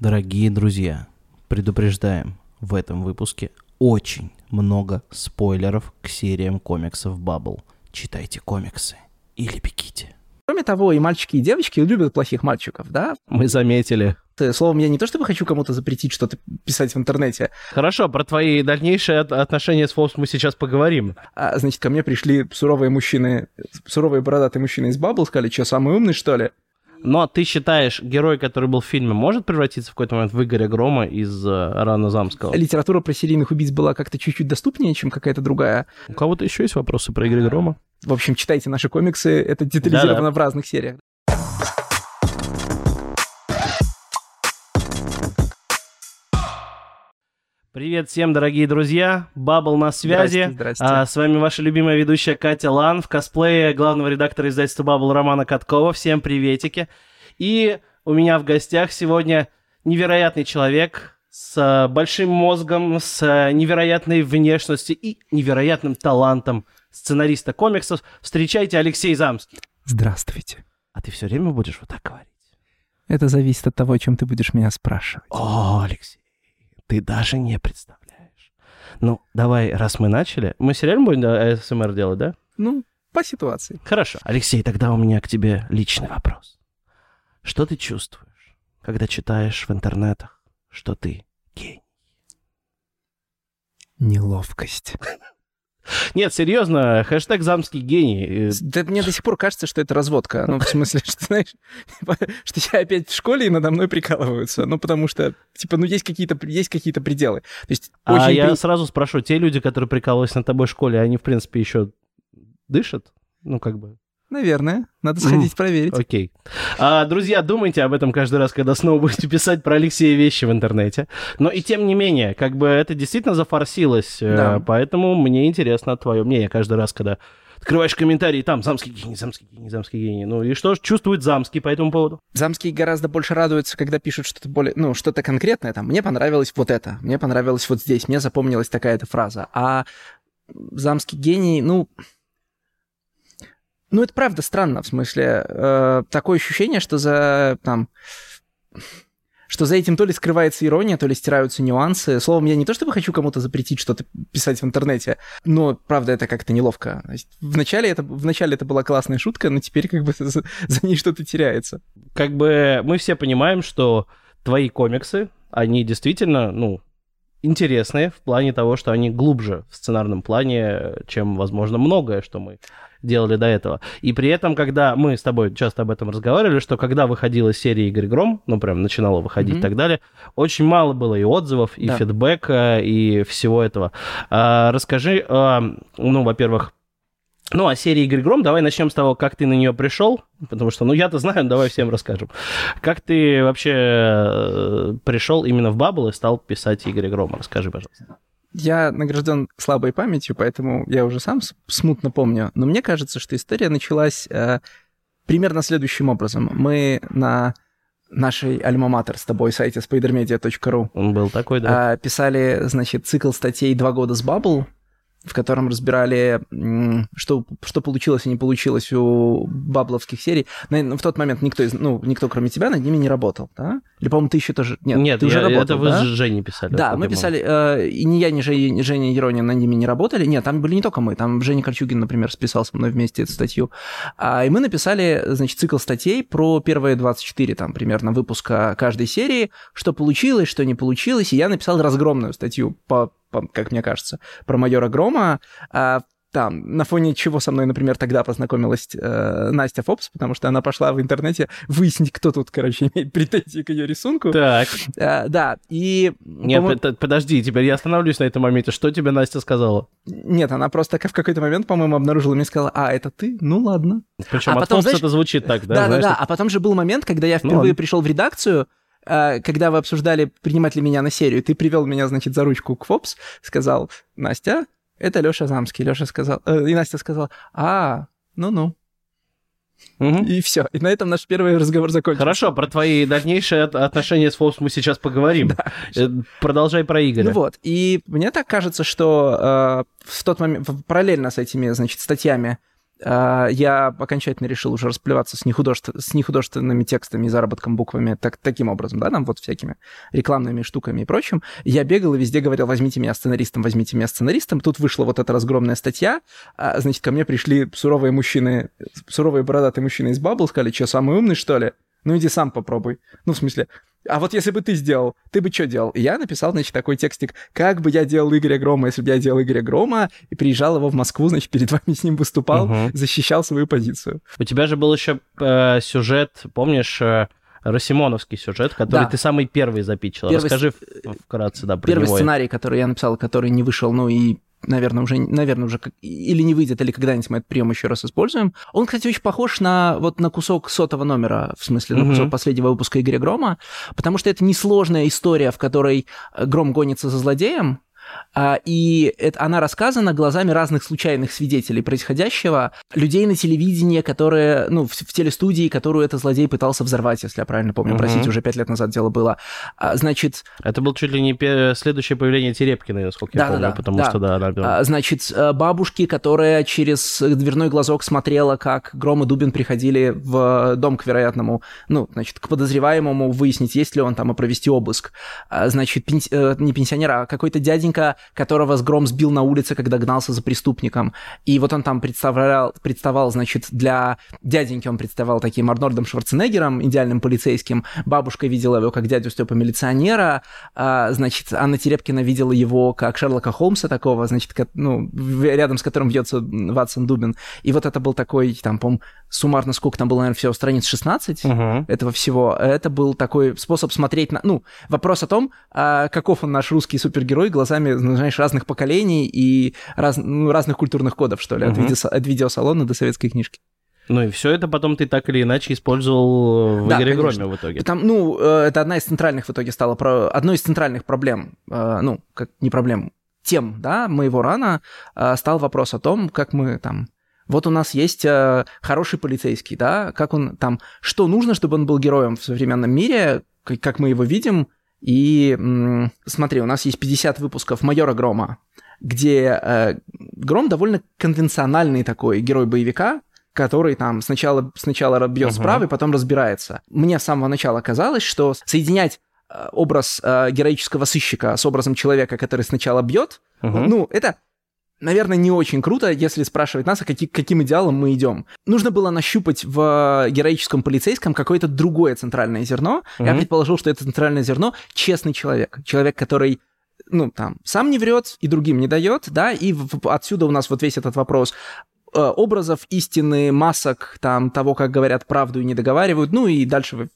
Дорогие друзья, предупреждаем, в этом выпуске очень много спойлеров к сериям комиксов Bubble. Читайте комиксы или бегите. Кроме того, и мальчики, и девочки любят плохих мальчиков, да? Мы заметили. Словом, я не то чтобы хочу кому-то запретить что-то писать в интернете, Хорошо, про твои дальнейшие от- отношения с Фобс мы сейчас поговорим. а, значит, ко мне пришли суровые мужчины, суровые бородатые мужчины из Баббл, сказали, что, самый умный, что ли? Но ты считаешь, герой, который был в фильме, может превратиться в какой-то момент в Игоря Грома из э, Рана Замского? Литература про серийных убийц была как-то чуть-чуть доступнее, чем какая-то другая. У кого-то еще есть вопросы про Игоря Грома? В общем, читайте наши комиксы, это детализировано в разных сериях. Привет всем, дорогие друзья. Бабл на связи. Здрасте, здрасте. А, с вами ваша любимая ведущая Катя Лан в косплее главного редактора издательства Бабл Романа Каткова. Всем приветики. И у меня в гостях сегодня невероятный человек с а, большим мозгом, с а, невероятной внешностью и невероятным талантом сценариста комиксов. Встречайте Алексей Замский. Здравствуйте. А ты все время будешь вот так говорить? Это зависит от того, о чем ты будешь меня спрашивать. О, Алексей, ты даже не представляешь. Ну, давай, раз мы начали, мы сериально будем АСМР делать, да? Ну, по ситуации. Хорошо. Алексей, тогда у меня к тебе личный вопрос. Что ты чувствуешь, когда читаешь в интернетах, что ты гений? Неловкость. Нет, серьезно, хэштег замский гений. Э, Да мне до сих пор кажется, что это разводка. Ну, в смысле, что, знаешь, типа, что я опять в школе и надо мной прикалываются. Ну, потому что, типа, ну, есть какие-то, есть какие-то пределы. То есть, А очень я при- сразу спрошу, те люди, которые прикалывались над тобой в школе, они, в принципе, еще дышат? Ну, как бы, Наверное, надо сходить проверить. Окей. А, друзья, думайте об этом каждый раз, когда снова будете писать про Алексея вещи в интернете. Но и тем не менее, как бы это действительно зафорсилось, э, Да. поэтому мне интересно твое мнение каждый раз, когда открываешь комментарии, там, замский гений, замский гений, замский гений. Ну и что ж чувствует замский по этому поводу? Замские гораздо больше радуются, когда пишут что-то более, ну, что-то конкретное. Там, мне понравилось вот это, мне понравилось вот здесь, мне запомнилась такая-то фраза. А Замский гений, ну... Ну, это правда странно, в смысле, э, такое ощущение, что за, там, что за этим то ли скрывается ирония, то ли стираются нюансы. Словом, я не то чтобы хочу кому-то запретить что-то писать в интернете, но, правда, это как-то неловко. Вначале это, вначале это была классная шутка, но теперь как бы за, за ней что-то теряется. Как бы мы все понимаем, что твои комиксы, они действительно, ну, интересные в плане того, что они глубже в сценарном плане, чем, возможно, многое, что мы делали до этого. И при этом, когда мы с тобой часто об этом разговаривали, что когда выходила серия Игорь Гром, ну, прям начинала выходить Мгм. и так далее, очень мало было и отзывов, и Да. фидбэка, и всего этого. А, расскажи, а, ну, во-первых, ну, о серии Игорь Гром, давай начнем с того, как ты на нее пришел, потому что, ну, я-то знаю, давай всем расскажем. Как ты вообще э, пришел именно в Баббл и стал писать Игоря Грома? Расскажи, пожалуйста. Я награжден слабой памятью, поэтому я уже сам смутно помню. Но мне кажется, что история началась э, примерно следующим образом. Мы на нашей альма-матер с тобой сайте spidermedia.ru Он был такой, да? а, писали, значит, цикл статей «Два года с Баббл», в котором разбирали, что, что получилось и не получилось у бабловских серий. На- В тот момент никто, из, ну, никто кроме тебя над ними не работал, да? Или, по-моему, ты еще тоже... Нет, Нет, ты уже я- работал, это вы да? с Женей писали. Да, мы писали, э, и ни я, ни Женя, ни Женя Еронин над ними не работали. Нет, там были не только мы, там Женя Кольчугин, например, списал со мной вместе эту статью. А, и мы написали, значит, цикл статей про первые 24, там, примерно, выпуска каждой серии, что получилось, что не получилось, и я написал разгромную статью, по- как мне кажется, про майора Грома, а, там, на фоне чего со мной, например, тогда познакомилась э, Настя Фопс, потому что она пошла в интернете выяснить, кто тут, короче, имеет претензии к ее рисунку. Так, А, да, и... нет, под- подожди, теперь я остановлюсь на этом моменте. Что тебе Настя сказала? Нет, она просто в какой-то момент, по-моему, обнаружила меня и сказала, а, это ты? Ну ладно. Причем А от потом, Фокса знаешь- это звучит так, да? Да, да, знаешь, да. так- А потом же был момент, когда я Ну впервые ладно. пришел в редакцию, э, когда вы обсуждали, принимать ли меня на серию. Ты привел меня, значит, за ручку к Фопс, сказал, Настя, это Леша Замский. Леша сказал, э, и Настя сказала, а, ну-ну. Мгм. И все. И на этом наш первый разговор закончился. Хорошо, про твои дальнейшие от- отношения с Фокс мы сейчас поговорим. Э, Продолжай про Игоря. Ну вот, и мне так кажется, что э, в тот момент, параллельно с этими, значит, статьями я окончательно решил уже расплеваться с, нехудожеств... с нехудожественными текстами и заработком буквами так, таким образом, да, там вот всякими рекламными штуками и прочим. Я бегал и везде говорил, возьмите меня сценаристом, возьмите меня сценаристом. Тут вышла вот эта разгромная статья, а, значит, ко мне пришли суровые мужчины, суровые бородатые мужчины из Бабл, сказали, что, самый умный, что ли? Ну иди сам попробуй. Ну, в смысле, а вот если бы ты сделал, ты бы что делал? И я написал, значит, такой текстик, как бы я делал Игоря Грома, если бы я делал Игоря Грома, и приезжал его в Москву, значит, перед вами с ним выступал, угу. защищал свою позицию. У тебя же был еще э, сюжет, помнишь, э, Росимоновский сюжет, который да. ты самый первый запичил. Первый... Расскажи вкратце, да, про Первый него. сценарий, который я написал, который не вышел, ну и наверное, уже, наверное, уже или не выйдет, или когда-нибудь мы этот прием еще раз используем. Он, кстати, очень похож на вот на кусок сотого номера, в смысле, на кусок последнего выпуска Игоря Грома, потому что это несложная история, в которой Гром гонится за злодеем, и это, она рассказана глазами разных случайных свидетелей происходящего, людей на телевидении, которые, ну, в, в телестудии, которую этот злодей пытался взорвать, если я правильно помню. Угу. Простите, уже пять лет назад дело было. А, значит... Это был чуть ли не следующее появление Терепкиной, насколько да, я помню, да, потому да. что, да, она... А, значит, э, бабушки, которая через дверной глазок смотрела, как Гром и Дубин приходили в дом к вероятному, ну, значит, к подозреваемому выяснить, есть ли он там, и провести обыск. А, значит, пенс... Э, не пенсионера, а какой-то дяденька человека, которого с гром сбил на улице, когда гнался за преступником. И вот он там представлял, представал, значит, для дяденьки он представал таким Арнольдом Шварценеггером, идеальным полицейским. Бабушка видела его как дядю Степа милиционера. А, значит, Анна Терепкина видела его как Шерлока Холмса такого, значит, ну, рядом с которым бьется Ватсон Дубин. И вот это был такой, там, по суммарно сколько там было, наверное, всего страниц 16 uh-huh. этого всего. Это был такой способ смотреть на... Ну, вопрос о том, а, каков он наш русский супергерой глазами языками, ну, знаешь, разных поколений и раз, ну, разных культурных кодов, что ли, угу. от, видео, от видеосалона до советской книжки. Ну и все это потом ты так или иначе использовал в да, игре конечно. Громе в итоге. Там, ну, э, это одна из центральных в итоге стала, про... одной из центральных проблем, э, ну, как не проблем, тем, да, моего рана э, стал вопрос о том, как мы там вот у нас есть э, хороший полицейский, да, как он там, что нужно, чтобы он был героем в современном мире, как, как мы его видим, и смотри, у нас есть 50 выпусков «Майора Грома», где э, Гром довольно конвенциональный такой герой боевика, который там сначала, сначала бьет uh-huh. справа и потом разбирается. Мне с самого начала казалось, что соединять э, образ э, героического сыщика с образом человека, который сначала бьет, uh-huh. ну, это наверное, не очень круто, если спрашивать нас, а каки, каким идеалом мы идем. Нужно было нащупать в героическом полицейском какое-то другое центральное зерно. Mm-hmm. Я предположил, что это центральное зерно честный человек. Человек, который ну, там, сам не врет и другим не дает, да, и отсюда у нас вот весь этот вопрос э, образов истины, масок, там, того, как говорят правду и не договаривают, ну и дальше вы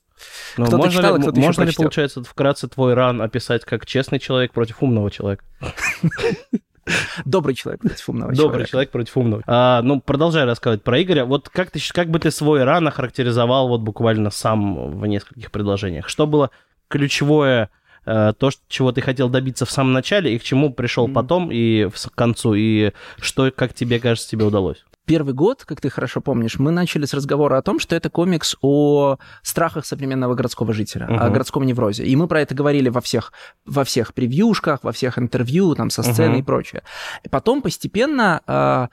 но кто-то можно читал, ли, кто-то можно ли, получается, вкратце твой ран описать как честный человек против умного человека? Добрый человек против умного Добрый человека. человек против умного. А, ну, продолжай рассказывать про Игоря. Вот как, ты, как бы ты свой ран охарактеризовал вот буквально сам в нескольких предложениях? Что было ключевое э, то, чего ты хотел добиться в самом начале, и к чему пришел mm-hmm. потом и в концу, и что, как тебе кажется, тебе удалось? Первый год, как ты хорошо помнишь, мы начали с разговора о том, что это комикс о страхах современного городского жителя, угу. о городском неврозе. И мы про это говорили во всех, во всех превьюшках, во всех интервью, там, со сцены угу. и прочее. И потом постепенно а,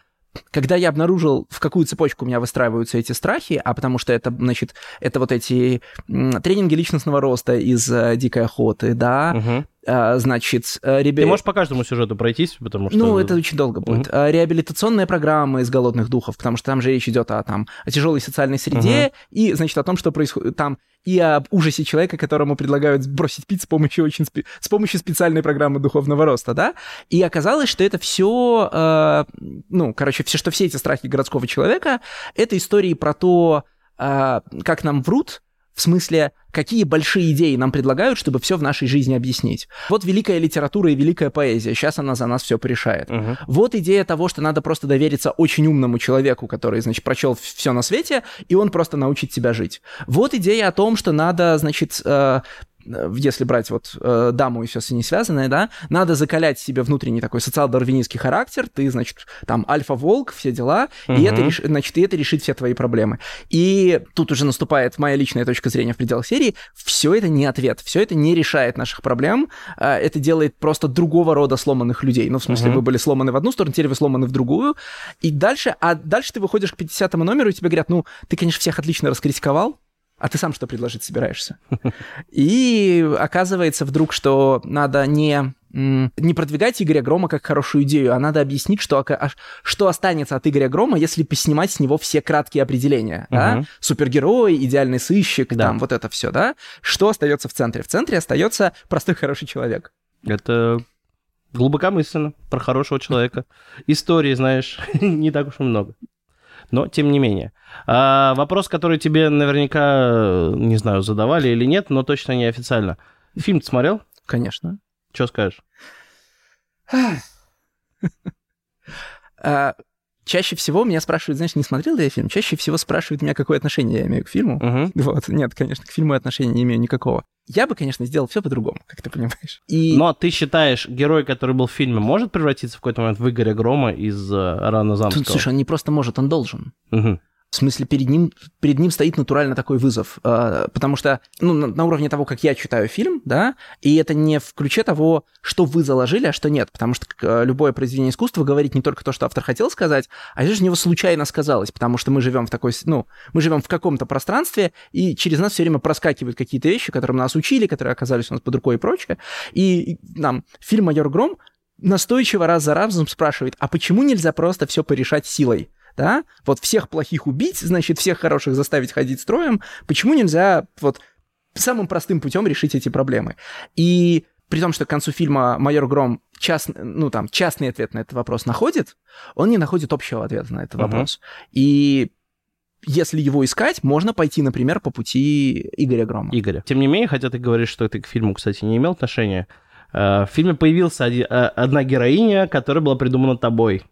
когда я обнаружил, в какую цепочку у меня выстраиваются эти страхи, а потому что это, значит, это вот эти тренинги личностного роста из э, «Дикой охоты», да, угу. А, значит, э, ребя... Ты можешь по каждому сюжету пройтись, потому что... Ну, это очень долго будет. Угу. Реабилитационные программы из «Голодных духов», потому что там же речь идет о, там, о тяжелой социальной среде угу. и, значит, о том, что происходит там, и об ужасе человека, которому предлагают бросить пить с помощью очень спе... с помощью специальной программы духовного роста, да? И оказалось, что это все, э, ну, короче, все, что все эти страхи городского человека, это истории про то, э, как нам врут, в смысле, какие большие идеи нам предлагают, чтобы все в нашей жизни объяснить. Вот великая литература и великая поэзия. Сейчас она за нас все порешает. Угу. Вот идея того, что надо просто довериться очень умному человеку, который, значит, прочел все на свете, и он просто научит тебя жить. Вот идея о том, что надо, значит, э, если брать вот э, даму и все с ней связанное, да, надо закалять себе внутренний такой социал-дарвинистский характер, ты, значит, там альфа-волк, все дела, угу. и это, реш... значит, и это решит все твои проблемы. И тут уже наступает моя личная точка зрения в пределах серии, все это не ответ, все это не решает наших проблем, э, это делает просто другого рода сломанных людей. Ну, в смысле, угу. вы были сломаны в одну сторону, теперь вы сломаны в другую, и дальше, а дальше ты выходишь к 50 номеру, и тебе говорят, ну, ты, конечно, всех отлично раскритиковал, а ты сам что предложить собираешься? И оказывается вдруг, что надо не не продвигать Игоря Грома как хорошую идею, а надо объяснить, что, что останется от Игоря Грома, если поснимать с него все краткие определения. Uh-huh. Да? Супергерой, идеальный сыщик, да. там вот это все, да? Что остается в центре? В центре остается простой хороший человек. Это глубокомысленно про хорошего человека. Истории, знаешь, не так уж и много но тем не менее. А, вопрос, который тебе наверняка, не знаю, задавали или нет, но точно не официально. Фильм ты смотрел? Конечно. Что скажешь? А, чаще всего меня спрашивают, знаешь, не смотрел ли я фильм? Чаще всего спрашивают меня, какое отношение я имею к фильму. Uh-huh. Вот, нет, конечно, к фильму отношения не имею никакого. Я бы, конечно, сделал все по-другому, как ты понимаешь. И... Но ты считаешь, герой, который был в фильме, может превратиться в какой-то момент в Игоря Грома из uh, Рана Замского? Слушай, он не просто может, он должен. Uh-huh. В смысле, перед ним, перед ним стоит натурально такой вызов. Э, потому что, ну, на, уровне того, как я читаю фильм, да, и это не в ключе того, что вы заложили, а что нет. Потому что э, любое произведение искусства говорит не только то, что автор хотел сказать, а это же него случайно сказалось. Потому что мы живем в такой, ну, мы живем в каком-то пространстве, и через нас все время проскакивают какие-то вещи, которым нас учили, которые оказались у нас под рукой и прочее. И нам фильм «Майор Гром» настойчиво раз за разом спрашивает, а почему нельзя просто все порешать силой? Да, вот всех плохих убить, значит, всех хороших заставить ходить строем, почему нельзя вот самым простым путем решить эти проблемы? И при том, что к концу фильма майор Гром част, ну, там, частный ответ на этот вопрос находит, он не находит общего ответа на этот uh-huh. вопрос. И если его искать, можно пойти, например, по пути Игоря Грома. Игоря. Тем не менее, хотя ты говоришь, что ты к фильму, кстати, не имел отношения, э, в фильме появилась э, одна героиня, которая была придумана тобой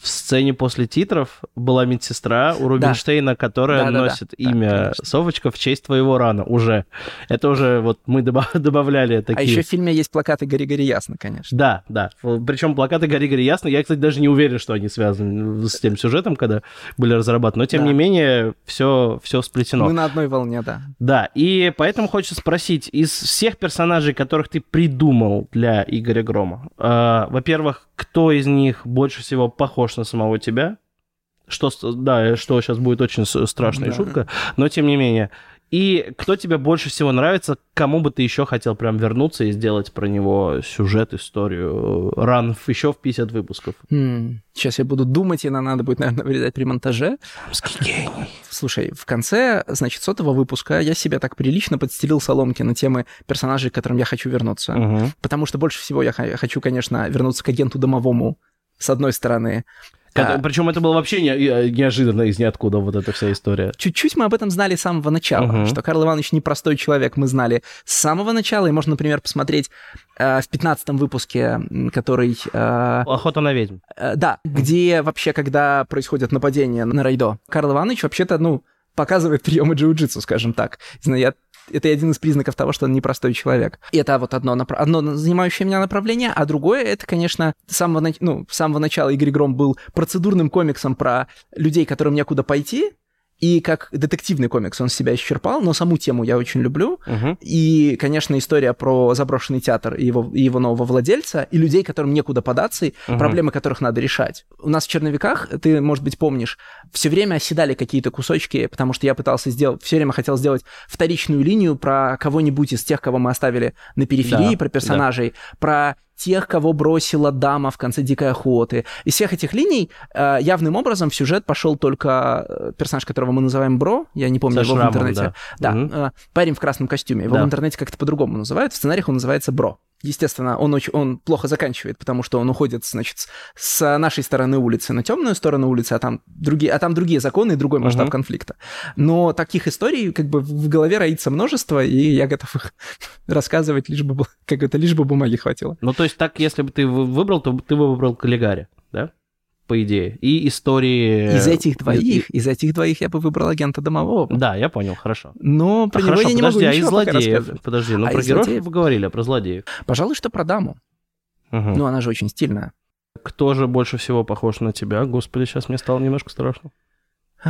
в сцене после титров была медсестра у Рубинштейна, да. которая да, да, носит да, имя да, Совочка в честь твоего рана уже. Это уже вот мы добавляли а такие... А еще в фильме есть плакаты «Гори-гори ясно», конечно. Да, да. Причем плакаты «Гори-гори ясно», я, кстати, даже не уверен, что они связаны с тем сюжетом, когда были разрабатываны. Но, тем да. не менее, все, все сплетено. Мы на одной волне, да. Да, и поэтому хочется спросить, из всех персонажей, которых ты придумал для Игоря Грома, э, во-первых, кто из них больше всего похож на самого тебя. Что, да, что сейчас будет очень страшная да. шутка, но тем не менее. И кто тебе больше всего нравится, кому бы ты еще хотел прям вернуться и сделать про него сюжет, историю, ран еще в 50 выпусков? Hmm. Сейчас я буду думать, и надо будет, наверное, вырезать при монтаже. Слушай, в конце, значит, сотого выпуска я себя так прилично подстелил соломки на темы персонажей, к которым я хочу вернуться. Угу. Потому что больше всего я хочу, конечно, вернуться к агенту домовому, с одной стороны. А, Причем это было вообще не, э, неожиданно из ниоткуда вот эта вся история. Чуть-чуть мы об этом знали с самого начала, угу. что Карл Иванович непростой человек, мы знали с самого начала, и можно, например, посмотреть э, в 15 выпуске, который... Э, «Охота на ведьм». Э, да, где вообще, когда происходит нападение на Райдо, Карл Иванович вообще-то, ну, показывает приемы джиу-джитсу, скажем так. Я это один из признаков того, что он непростой человек. И это вот одно, направ... одно занимающее меня направление, а другое, это, конечно, с самого, ну, с самого начала Игорь Гром был процедурным комиксом про людей, которым некуда пойти, и как детективный комикс он себя исчерпал, но саму тему я очень люблю. Uh-huh. И, конечно, история про заброшенный театр и его, и его нового владельца, и людей, которым некуда податься, и uh-huh. проблемы которых надо решать. У нас в черновиках, ты, может быть, помнишь, все время оседали какие-то кусочки, потому что я пытался сделать, все время хотел сделать вторичную линию про кого-нибудь из тех, кого мы оставили на периферии, да, про персонажей, да. про тех, кого бросила дама в конце «Дикой охоты». Из всех этих линий э, явным образом в сюжет пошел только э, персонаж, которого мы называем Бро, я не помню Со его шрамом, в интернете. Да, да угу. э, парень в красном костюме. Его да. в интернете как-то по-другому называют, в сценариях он называется Бро. Естественно, он, очень, он плохо заканчивает, потому что он уходит, значит, с нашей стороны улицы на темную сторону улицы, а там другие, а там другие законы и другой масштаб uh-huh. конфликта. Но таких историй как бы в голове роится множество, и я готов их рассказывать, лишь бы, как это, лишь бы бумаги хватило. Ну, то есть так, если бы ты выбрал, то ты бы выбрал Каллигари, да? По идее, и истории... Из этих двоих, из этих двоих я бы выбрал агента домового. Да, я понял, хорошо. Но про А него хорошо, я не подожди, могу а из злодеев? Подожди, ну А про из героев злодеев? вы говорили, а про злодеев. Пожалуй, что про даму. Мгм. Ну, она же очень стильная. Кто же больше всего похож на тебя? Господи, сейчас мне стало немножко страшно.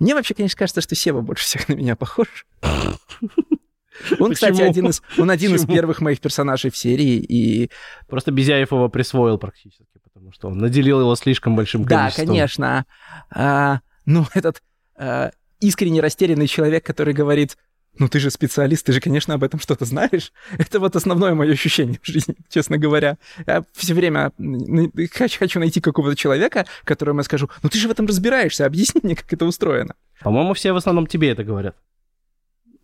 Мне вообще, конечно, кажется, что Сева больше всех на меня похож. Он, кстати, Почему? один из, он один из Почему? первых моих персонажей в серии, и Просто Безяев его присвоил практически, потому что он наделил его слишком большим да, количеством. конечно. А, ну, этот а, искренне растерянный человек, который говорит, ну ты же специалист, ты же, конечно, об этом что-то знаешь. Это вот основное мое ощущение в жизни, честно говоря. Я все время хочу, хочу найти какого-то человека, которому я скажу, ну ты же в этом разбираешься, объясни мне, как это устроено. По-моему, все в основном тебе это говорят.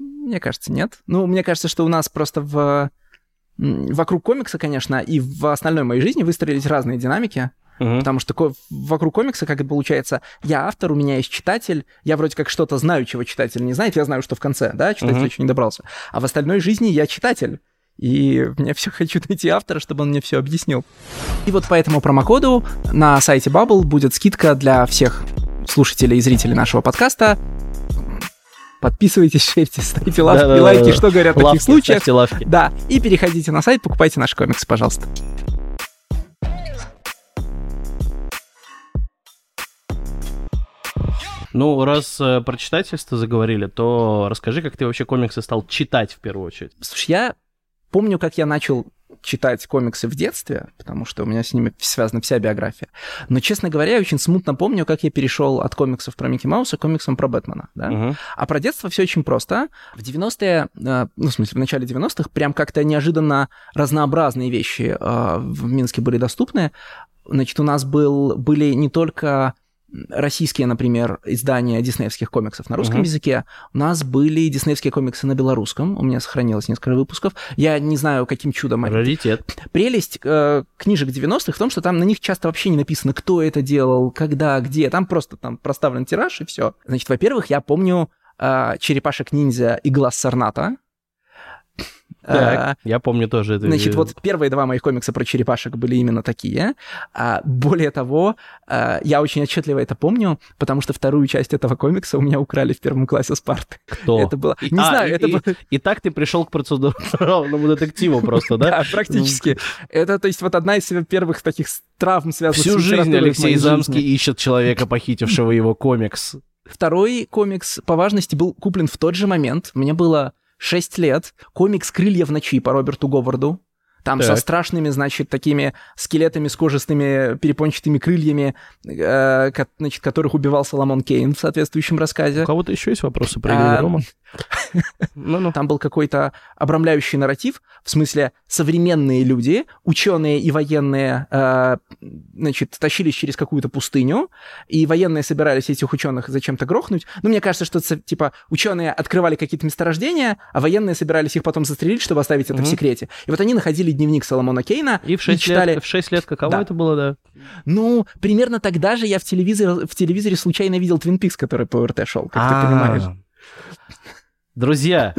Мне кажется, нет. Ну, мне кажется, что у нас просто в вокруг комикса, конечно, и в остальной моей жизни выстроились разные динамики. Мгм. Потому что ко- вокруг комикса, как это получается, я автор, у меня есть читатель, я вроде как что-то знаю, чего читатель не знает, я знаю, что в конце, да, читатель Мгм. еще не добрался. А в остальной жизни я читатель. И мне все хочу найти автора, чтобы он мне все объяснил. И вот по этому промокоду на сайте Bubble будет скидка для всех слушателей и зрителей нашего подкаста. Подписывайтесь, шерьте, ставьте лавки, Да-да-да-да. лайки, что говорят в таких случаях. ставьте лавки. Да, и переходите на сайт, покупайте наши комиксы, пожалуйста. Ну, раз э, про читательство заговорили, то расскажи, как ты вообще комиксы стал читать в первую очередь. Слушай, я помню, как я начал читать комиксы в детстве, потому что у меня с ними связана вся биография. Но, честно говоря, я очень смутно помню, как я перешел от комиксов про Микки Мауса к комиксам про Бэтмена. Да? Мгм. А про детство все очень просто. В 90-е, э, ну, в смысле, в начале 90-х, прям как-то неожиданно разнообразные вещи э, в Минске были доступны. Значит, у нас был, были не только российские, например, издания диснеевских комиксов на русском Мгм. языке. У нас были диснеевские комиксы на белорусском. У меня сохранилось несколько выпусков. Я не знаю, каким чудом Раритет. Прелесть э, книжек 90-х в том, что там на них часто вообще не написано, кто это делал, когда, где. Там просто там проставлен тираж и все. Значит, во-первых, я помню э, черепашек-ниндзя и глаз Сарната. Так, я помню тоже это. Значит, вот первые два моих комикса про черепашек были именно такие. А, более того, а, я очень отчетливо это помню, потому что вторую часть этого комикса у меня украли в первом классе с парты. Кто? Это было... Не а, знаю, и- это и- было... И так ты пришел к процедурному детективу просто, да? Да, практически. Это, то есть, вот одна из первых таких травм, связанных Всю с жизнь литературой в Алексей Замский ищет человека, похитившего его комикс. Второй комикс по важности был куплен в тот же момент. Мне было 6 лет. Комикс «Крылья в ночи» по Роберту Говарду. Там со Так. страшными, значит, такими скелетами с кожистыми перепончатыми крыльями, э, ко- значит, которых убивал Соломон Кейн в соответствующем У рассказе. кого-то еще есть вопросы про А, Илья Рома? Ну-ну. Там был какой-то обрамляющий нарратив, в смысле современные люди, ученые и военные, э, значит, тащились через какую-то пустыню, и военные собирались этих ученых зачем-то грохнуть. Ну, мне кажется, что типа ученые открывали какие-то месторождения, а военные собирались их потом застрелить, чтобы оставить это в секрете. И вот они находили дневник Соломона Кейна И в 6 читали... лет, в 6 лет каково Да. это было, да? Ну, примерно тогда же я в телевизоре, в телевизоре случайно видел Твин Пикс, который по РТ шел, как А, ты понимаешь. Друзья,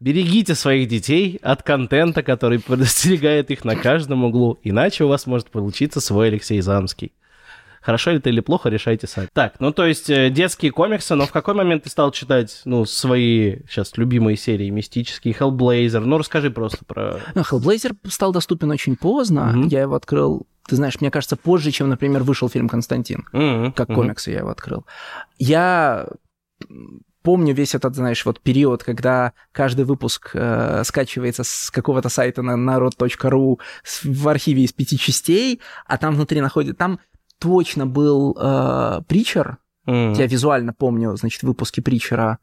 берегите своих детей от контента, который предостерегает их на каждом углу, иначе у вас может получиться свой Алексей Замский. Хорошо ли это или плохо, решайте сами. Так, ну то есть э, детские комиксы, но в какой момент ты стал читать, ну, свои сейчас любимые серии, мистические, Hellblazer? Ну, расскажи просто про... Ну, Hellblazer стал доступен очень поздно. Мгм. Я его открыл, ты знаешь, мне кажется, позже, чем, например, вышел фильм «Константин». Мгм, Как комиксы я его открыл. Я помню весь этот, знаешь, вот период, когда каждый выпуск э, скачивается с какого-то сайта на народ.ру в архиве из пяти частей, а там внутри находит... Там точно был э, Притчер, Мгм. я визуально помню, значит, выпуски Притчера.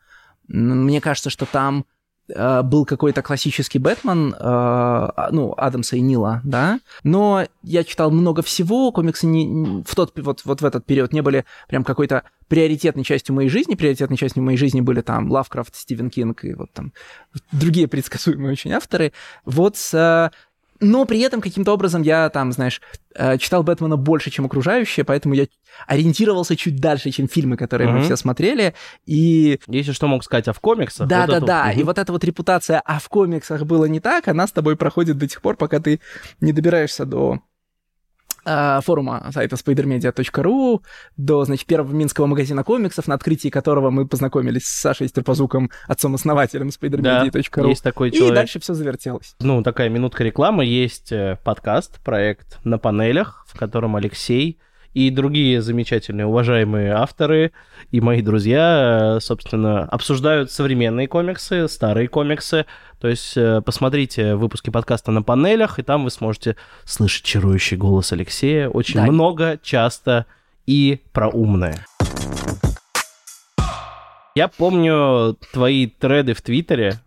Мне кажется, что там э, был какой-то классический Бэтмен, э, а, ну, Адамса и Нила, да, но я читал много всего, комиксы не, в тот, вот, вот в этот период не были прям какой-то приоритетной частью моей жизни, приоритетной частью моей жизни были там Лавкрафт, Стивен Кинг и вот там другие предсказуемые очень авторы, вот с... Но при этом каким-то образом я там, знаешь, э, читал Бэтмена больше, чем окружающие, поэтому я ориентировался чуть дальше, чем фильмы, которые мы Мгм. все смотрели. И Если что мог сказать, а в комиксах? да, вот да, это да. вот, И вот эта вот репутация, а в комиксах было не так, она с тобой проходит до тех пор, пока ты не добираешься до форума сайта spidermedia.ru, до, значит, первого минского магазина комиксов, на открытии которого мы познакомились с Сашей Стерпозуком, отцом-основателем spidermedia.ru. Да, есть такой человек. И дальше все завертелось. Ну, такая минутка рекламы. Есть э, подкаст, проект «На панелях», в котором Алексей и другие замечательные, уважаемые авторы и мои друзья, э, собственно, обсуждают современные комиксы, старые комиксы. То есть э, посмотрите выпуски подкаста на панелях, и там вы сможете слышать чарующий голос Алексея очень да. много, часто и про умное. Я помню твои треды в Твиттере,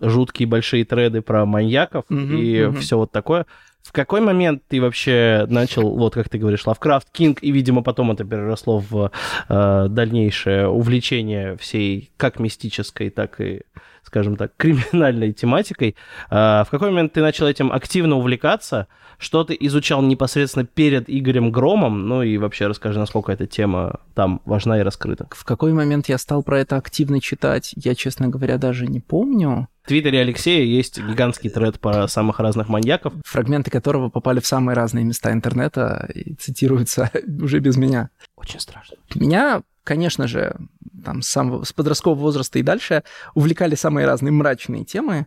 жуткие большие треды про маньяков mm-hmm, и mm-hmm. все вот такое. В какой момент ты вообще начал, вот как ты говоришь, Лавкрафт, Кинг, и, видимо, потом это переросло в э, дальнейшее увлечение всей как мистической, так и, скажем так, криминальной тематикой. Э, в какой момент ты начал этим активно увлекаться? Что ты изучал непосредственно перед Игорем Громом? Ну и вообще расскажи, насколько эта тема там важна и раскрыта. В какой момент я стал про это активно читать, я, честно говоря, даже не помню. В Твиттере Алексея есть гигантский тред по самых разных маньяков. Фрагменты которого попали в самые разные места интернета и цитируются уже без меня. Очень страшно. Меня, конечно же, там, с, самого, с подросткового возраста и дальше увлекали самые разные мрачные темы.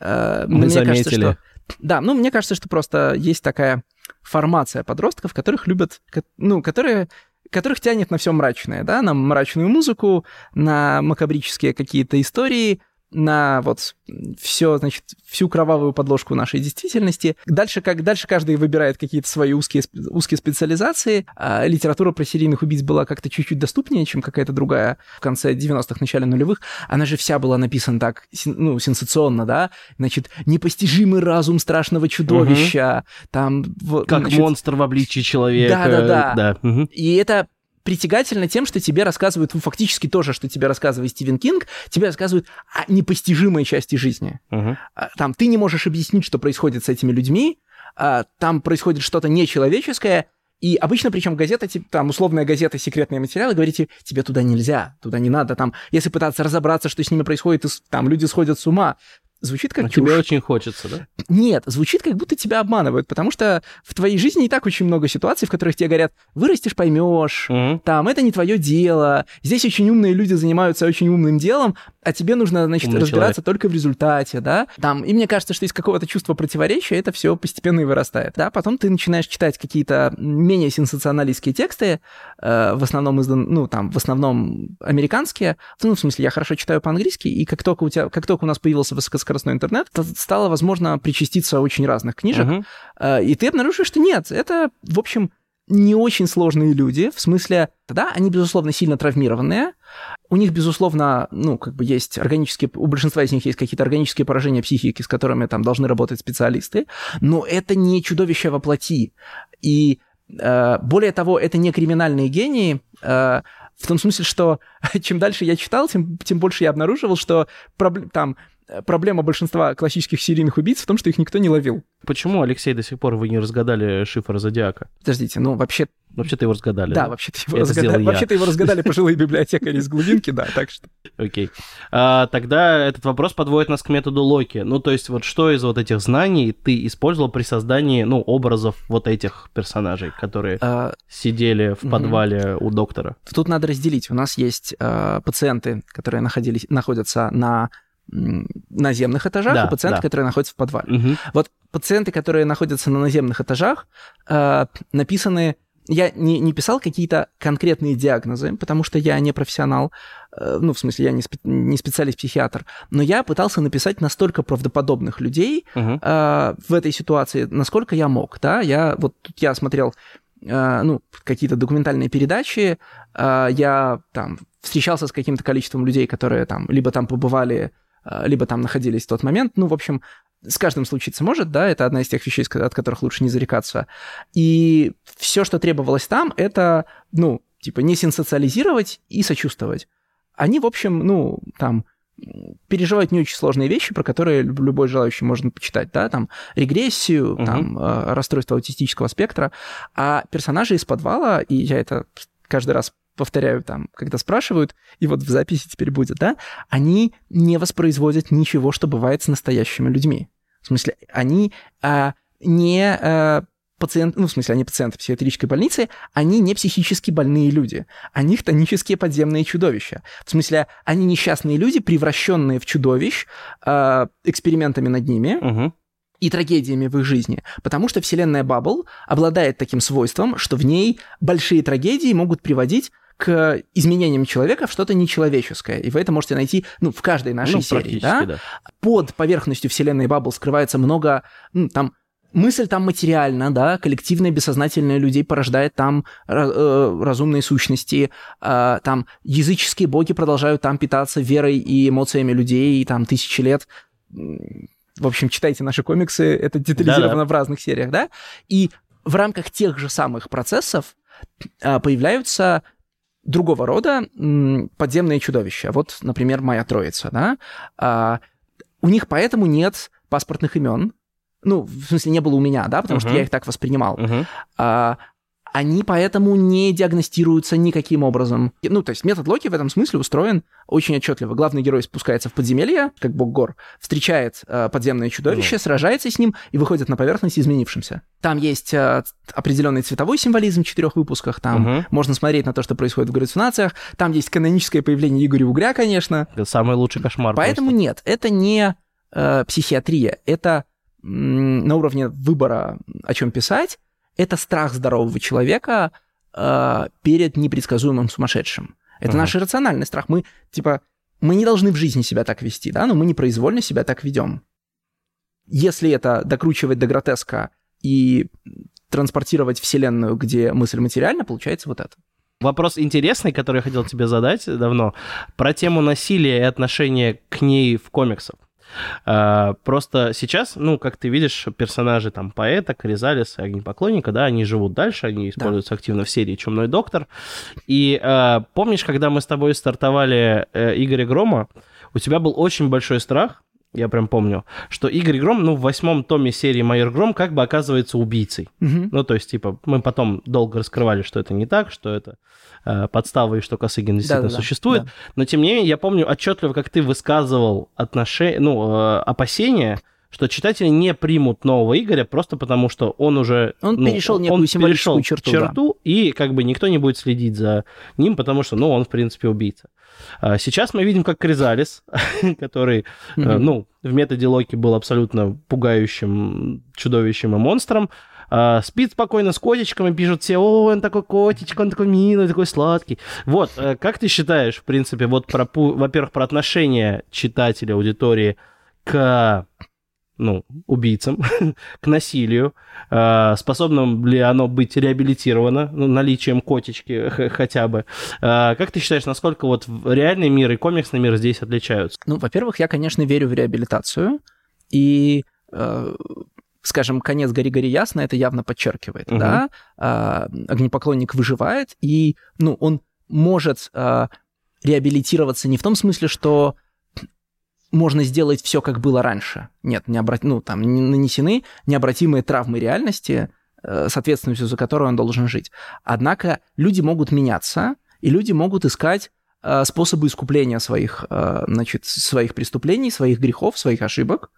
Э, Мы мне заметили. Кажется, что да, ну, мне кажется, что просто есть такая формация подростков, которых любят, ну, которые которых тянет на все мрачное, да, на мрачную музыку, на макабрические какие-то истории, на вот все, значит, всю кровавую подложку нашей действительности. Дальше, как, дальше каждый выбирает какие-то свои узкие, узкие специализации. А литература про серийных убийц была как-то чуть-чуть доступнее, чем какая-то другая в конце 90-х, начале нулевых. Она же вся была написана так, ну, сенсационно, да? Значит, непостижимый разум страшного чудовища, угу. там... Как значит, монстр в обличии человека. Да-да-да. Да. Угу. И это притягательно тем, что тебе рассказывают ну, фактически то же, что тебе рассказывает Стивен Кинг, тебе рассказывают о непостижимой части жизни. Uh-huh. Там ты не можешь объяснить, что происходит с этими людьми, а, там происходит что-то нечеловеческое, и обычно, причем газета, там, условная газета «Секретные материалы», говорите, тебе туда нельзя, туда не надо, там, если пытаться разобраться, что с ними происходит, там люди сходят с ума, Звучит как а чушь. тебе очень хочется, да? Нет, звучит как будто тебя обманывают, потому что в твоей жизни и так очень много ситуаций, в которых тебе говорят, вырастешь, поймешь, mm-hmm. там, это не твое дело, здесь очень умные люди занимаются очень умным делом, а тебе нужно, значит, Умный разбираться человек. только в результате, да? Там, и мне кажется, что из какого-то чувства противоречия это все постепенно и вырастает, да? Потом ты начинаешь читать какие-то менее сенсационалистские тексты, э, в основном издан, ну, там, в основном американские, ну, в смысле, я хорошо читаю по-английски, и как только у тебя, как только у нас появился высокоскоростной скоростной интернет, стало возможно причаститься очень разных книжек, uh-huh. и ты обнаружишь, что нет, это, в общем, не очень сложные люди, в смысле, да, они, безусловно, сильно травмированные, у них, безусловно, ну, как бы есть органические, у большинства из них есть какие-то органические поражения психики, с которыми там должны работать специалисты, но это не чудовище во плоти. И э, более того, это не криминальные гении, э, в том смысле, что чем дальше я читал, тем, тем больше я обнаруживал, что проб, там проблема большинства классических серийных убийц в том, что их никто не ловил. Почему, Алексей, до сих пор вы не разгадали шифр Зодиака? Подождите, ну вообще... Вообще-то его разгадали. Да, да? вообще-то его, разгадали. Вообще-то его разгадали пожилые библиотекари из глубинки, да, так что... Окей. А, тогда этот вопрос подводит нас к методу Локи. Ну, то есть вот что из вот этих знаний ты использовал при создании, ну, образов вот этих персонажей, которые а... сидели в подвале угу. у доктора? Тут надо разделить. У нас есть э, пациенты, которые находились, находятся на наземных этажах да, и пациенты, да. которые находятся в подвале. Угу. Вот пациенты, которые находятся на наземных этажах, э, написаны... Я не, не писал какие-то конкретные диагнозы, потому что я не профессионал, э, ну, в смысле, я не, спе- не специалист-психиатр, но я пытался написать настолько правдоподобных людей угу. э, в этой ситуации, насколько я мог, да, я вот тут я смотрел э, ну, какие-то документальные передачи, э, я там встречался с каким-то количеством людей, которые там либо там побывали либо там находились в тот момент. Ну, в общем, с каждым случиться может, да, это одна из тех вещей, от которых лучше не зарекаться. И все, что требовалось там, это, ну, типа, не сенсациализировать и сочувствовать. Они, в общем, ну, там, переживают не очень сложные вещи, про которые любой желающий может почитать, да, там, регрессию, угу. там, а, расстройство аутистического спектра, а персонажи из подвала, и я это каждый раз повторяю там, когда спрашивают, и вот в записи теперь будет, да, они не воспроизводят ничего, что бывает с настоящими людьми. В смысле, они а, не а, пациенты, ну, в смысле, они пациенты психиатрической больницы, они не психически больные люди. Они хтонические подземные чудовища. В смысле, они несчастные люди, превращенные в чудовищ э, экспериментами над ними. Угу. И трагедиями в их жизни. Потому что вселенная Баббл обладает таким свойством, что в ней большие трагедии могут приводить к изменениям человека в что-то нечеловеческое. И вы это можете найти ну, в каждой нашей Ну, серии. Да? да. Под поверхностью вселенной Баббл скрывается много ну, там мысль там материальна, да, коллективное бессознательное людей порождает там э, разумные сущности, а, там языческие боги продолжают там питаться верой и эмоциями людей там тысячи лет. В общем, читайте наши комиксы, это детализировано в разных сериях, да? И в рамках тех же самых процессов а, появляются другого рода подземные чудовища. Вот, например, моя троица, да? А, у них поэтому нет паспортных имен. Ну, в смысле, не было у меня, да, потому что Мгм. я их так воспринимал. Угу. А, они поэтому не диагностируются никаким образом. Ну, то есть метод Локи в этом смысле устроен очень отчетливо. Главный герой спускается в подземелье, как бог гор, встречает э, подземное чудовище, сражается с ним и выходит на поверхность изменившимся. Там есть э, определенный цветовой символизм в четырех выпусках, там Мгм. можно смотреть на то, что происходит в галлюцинациях, там есть каноническое появление Игоря Угря, конечно, Это самый лучший кошмар. Поэтому просто. нет, это не э, психиатрия, это на уровне выбора, о чем писать, это страх здорового человека э, перед непредсказуемым сумасшедшим. Это Ага. наш иррациональный страх. Мы, типа, мы не должны в жизни себя так вести, да, но мы непроизвольно себя так ведем. Если это докручивать до гротеска и транспортировать вселенную, где мысль материальна, получается вот это. Вопрос интересный, который я хотел тебе задать давно, про тему насилия и отношения к ней в комиксах. А, Просто сейчас, ну, как ты видишь, персонажи там поэта, Кризалиса, Огнепоклонника, да, они живут дальше, они используются активно в серии «Чумной доктор». И а, помнишь, когда мы с тобой стартовали э, Игоря Грома, у тебя был очень большой страх, я прям помню, что Игорь Гром, ну, в восьмом томе серии «Майор Гром» как бы оказывается убийцей. Мгм. Ну, то есть, типа, мы потом долго раскрывали, что это не так, что это э, подстава и что Косыгин действительно Да-да-да, существует. да. Но, тем не менее, я помню отчетливо, как ты высказывал отношения, ну, э, опасения, что читатели не примут нового Игоря просто потому, что он уже... Он ну, перешел некую символическую черту, да. черту, и как бы никто не будет следить за ним, потому что, ну, он, в принципе, убийца. А Сейчас мы видим, как Кризалис, который, Мгм. ну, в методе Локи был абсолютно пугающим чудовищем и монстром, а, спит спокойно с котичком и пишут все, о, он такой котичек, он такой милый, такой сладкий. Вот, э, как ты считаешь, в принципе, вот про, во-первых, про отношение читателя, аудитории к ну, убийцам, к насилию, э, способно ли оно быть реабилитировано, ну, наличием котички х- хотя бы. Э, Как ты считаешь, насколько вот реальный мир и комиксный мир здесь отличаются? Ну, во-первых, я, конечно, верю в реабилитацию, и, э, скажем, конец «Гори-гори ясно» это явно подчеркивает, Мгм. да? А, огнепоклонник выживает, и, ну, он может а, реабилитироваться не в том смысле, что можно сделать все, как было раньше. Нет, не обрат... ну, там не нанесены необратимые травмы реальности, э, с ответственностью за которую он должен жить. Однако люди могут меняться, и люди могут искать э, способы искупления своих, э, значит, своих преступлений, своих грехов, своих ошибок.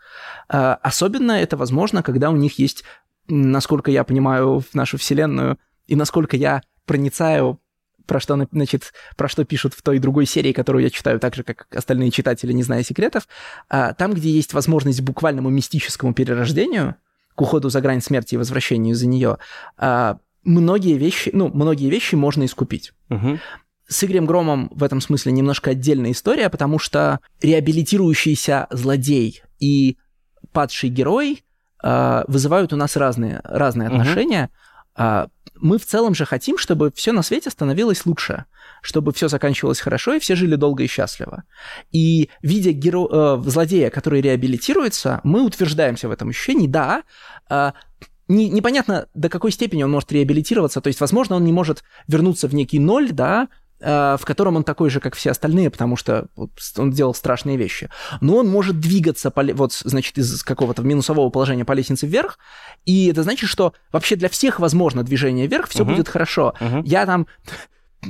Э, Особенно это возможно, когда у них есть, насколько я понимаю, в нашу вселенную, и насколько я проницаю про что, на- значит, про что пишут в той и другой серии, которую я читаю так же, как остальные читатели, не зная секретов, а, там, где есть возможность буквальному мистическому перерождению, к уходу за грань смерти и возвращению за нее, а, многие вещи, ну, многие вещи можно искупить. Мгм. С Игорем Громом в этом смысле немножко отдельная история, потому что реабилитирующийся злодей и падший герой а, вызывают у нас разные, разные Мгм. отношения. А, мы в целом же хотим, чтобы все на свете становилось лучше, чтобы все заканчивалось хорошо и все жили долго и счастливо. И видя геро... э, злодея, который реабилитируется, мы утверждаемся в этом ощущении, да, а, не- непонятно, до какой степени он может реабилитироваться. То есть, возможно, он не может вернуться в некий ноль, да, э, в котором он такой же, как все остальные, потому что он делал страшные вещи. Но он может двигаться, по вот, значит, из какого-то минусового положения по лестнице вверх, и это значит, что вообще для всех возможно движение вверх, все Мгм. будет хорошо. Мгм. Я там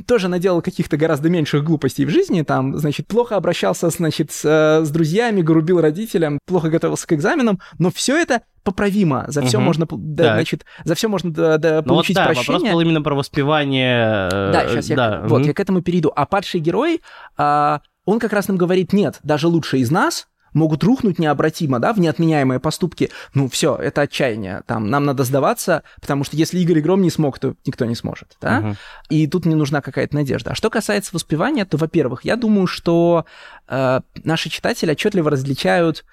тоже наделал каких-то гораздо меньших глупостей в жизни, там, значит, плохо обращался, значит, с, э, с друзьями, грубил родителям, плохо готовился к экзаменам, но все это поправимо, за все Мгм. можно, да, значит, за все можно да, да, Ну вот получить да, прощение. вопрос был именно про воспевание. э, Да, сейчас я, да, вот, мгм. я к этому перейду. А падший герой, а, он как раз нам говорит, нет, даже лучшие из нас могут рухнуть необратимо, да, в неотменяемые поступки. Ну, все, это отчаяние. Там, нам надо сдаваться, потому что если Игорь Гром не смог, то никто не сможет, да? Мгм. И тут мне нужна какая-то надежда. А что касается воспевания, то, во-первых, я думаю, что э, наши читатели отчетливо различают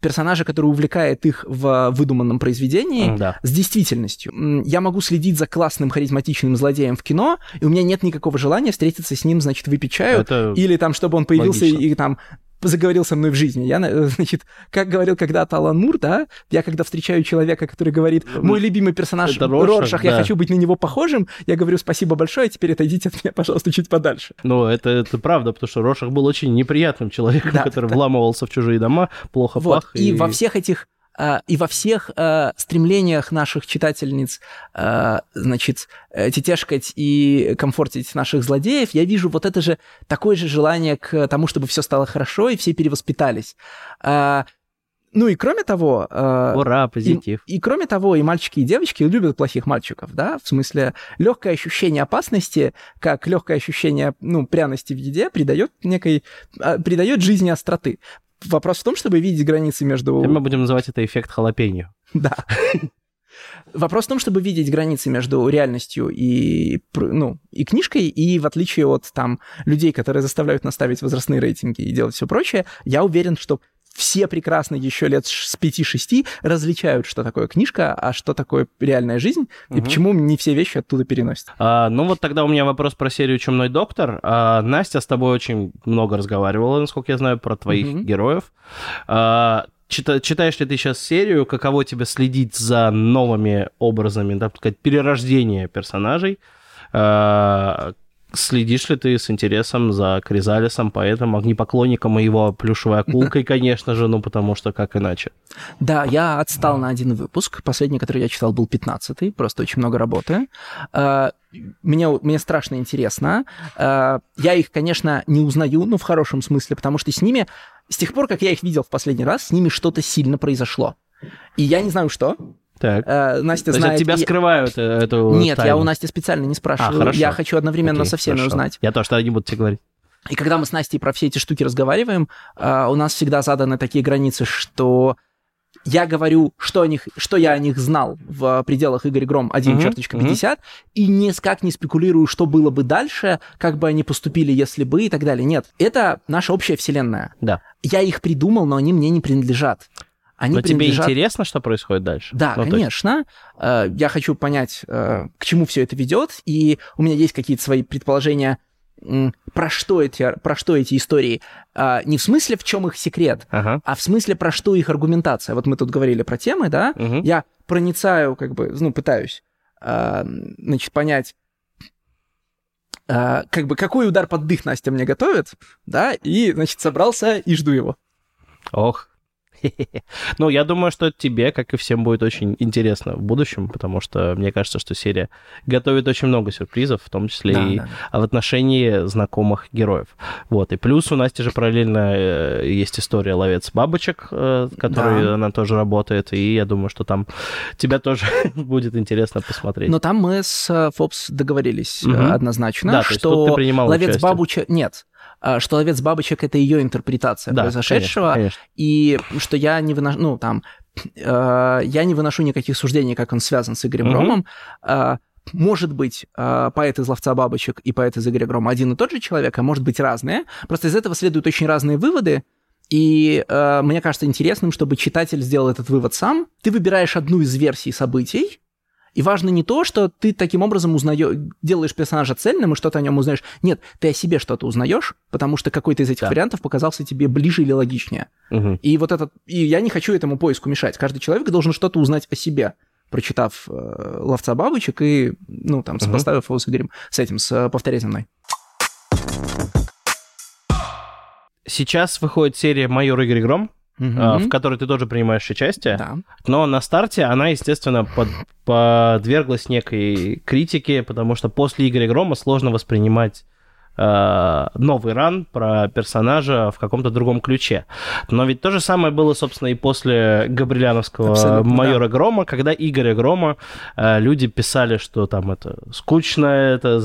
персонажа, который увлекает их в выдуманном произведении, Да. с действительностью. Я могу следить за классным харизматичным злодеем в кино, и у меня нет никакого желания встретиться с ним, значит, выпить чаю, Это или там, чтобы он появился логично. и, там заговорил со мной в жизни. Я, э, значит, как говорил когда-то Алан Мур, да, я когда встречаю человека, который говорит, мой любимый персонаж Это Роршах, Роршах, я да. хочу быть на него похожим, я говорю спасибо большое, теперь отойдите от меня, пожалуйста, чуть подальше. Ну, это, это правда, потому что Рошах был очень неприятным человеком, Да, который да. вламывался в чужие дома, плохо Вот. пах. И... во всех этих и во всех а, стремлениях наших читательниц, а, значит, э, тетешкать и комфортить наших злодеев, я вижу вот это же такое же желание к тому, чтобы все стало хорошо и все перевоспитались. Ну и кроме того, Ура, позитив. и кроме того, и мальчики, и девочки любят плохих мальчиков, да, в смысле, легкое ощущение опасности, как легкое ощущение, ну, пряности в еде, придает некой, придает жизни остроты. Вопрос в том, чтобы видеть границы между... Мы будем называть это эффект халапеньо. Да. Вопрос в том, чтобы видеть границы между реальностью и, ну, и книжкой, и в отличие от там людей, которые заставляют нас ставить возрастные рейтинги и делать все прочее, я уверен, что все прекрасно еще лет с 5-6 различают, что такое книжка, а что такое реальная жизнь, и Мгм. почему не все вещи оттуда переносят. А, ну вот тогда у меня вопрос про серию «Чумной доктор». А, Настя с тобой очень много разговаривала, насколько я знаю, про твоих Мгм. героев. А, чита- читаешь ли ты сейчас серию? Каково тебе следить за новыми образами, так сказать, перерождения персонажей? А, следишь ли ты с интересом за Кризалисом, поэтом огнепоклонником и его плюшевой акулкой, конечно же, ну потому что как иначе? Да, я отстал на один выпуск. Последний, который я читал, был 15-й. Просто очень много работы. А, Мне, мне страшно интересно. А, Я их, конечно, не узнаю, но в хорошем смысле, потому что с ними, с тех пор, как я их видел в последний раз, с ними что-то сильно произошло. И я не знаю, что. Так. А, Настя То знает... от тебя скрывают э, эту Нет, я тайну? у Насти специально не спрашиваю. А, хорошо. Я хочу одновременно Окей, со всеми хорошо. узнать. Я тоже тогда не буду тебе говорить. И когда мы с Настей про все эти штуки разговариваем, а, у нас всегда заданы такие границы, что я говорю, что, о них, что я о них знал в пределах Игорь Гром 1 Мгм, черточка мгм. 50, и никак не спекулирую, что было бы дальше, как бы они поступили, если бы, и так далее. Нет, это наша общая вселенная. Да. Я их придумал, но они мне не принадлежат. Они Но тебе принадлежат... интересно, что происходит дальше? Да, Ну, то есть- конечно. Э, Я хочу понять, э, к чему все это ведет, и у меня есть какие-то свои предположения, про что эти, про что эти истории. А, Не в смысле, в чем их секрет, Ага. а в смысле, про что их аргументация. Вот мы тут говорили про темы, да? Мгм. Я проницаю, как бы, ну, пытаюсь, значит, понять, как бы, какой удар под дых Настя мне готовит, да, и, значит, собрался и жду его. Ох. Ну, я думаю, что тебе, как и всем, будет очень интересно в будущем, потому что мне кажется, что серия готовит очень много сюрпризов, в том числе Да, и да. в отношении знакомых героев. Вот, и плюс у Насти же параллельно э, есть история «Ловец бабочек», э, которой Да. она тоже работает, и я думаю, что там тебя тоже будет интересно посмотреть. Но там мы с э, Фобс договорились Мгм. однозначно, Да, что ты принимал ловец участие. бабочек... Нет, что ловец бабочек это ее интерпретация да, произошедшего, конечно, и что я не выношу, ну, там, э, я не выношу никаких суждений, как он связан с Игорем Мгм. Громом. А, может быть, э, поэт из «Ловца бабочек» и поэт из Игоря Грома один и тот же человек, а может быть разные. Просто из этого следуют очень разные выводы, и э, мне кажется интересным, чтобы читатель сделал этот вывод сам. Ты выбираешь одну из версий событий, и важно не то, что ты таким образом узнаешь, делаешь персонажа цельным и что-то о нем узнаешь. Нет, ты о себе что-то узнаешь, потому что какой-то из этих Да. вариантов показался тебе ближе или логичнее. Мгм. И вот этот, и я не хочу этому поиску мешать. Каждый человек должен что-то узнать о себе, прочитав э, ловца бабочек и, ну, там, сопоставив его с Игорем, с этим, с э, повторяй за мной. Сейчас выходит серия «Майор Игорь Гром». Mm-hmm. в которой ты тоже принимаешь участие. Да. Но на старте она, естественно, под, подверглась некой критике, потому что после Игоря Грома сложно воспринимать э, новый ран про персонажа в каком-то другом ключе. Но ведь то же самое было, собственно, и после Габриляновского Абсолютно, майора да. Грома, когда Игоря Грома э, люди писали, что там это скучно, это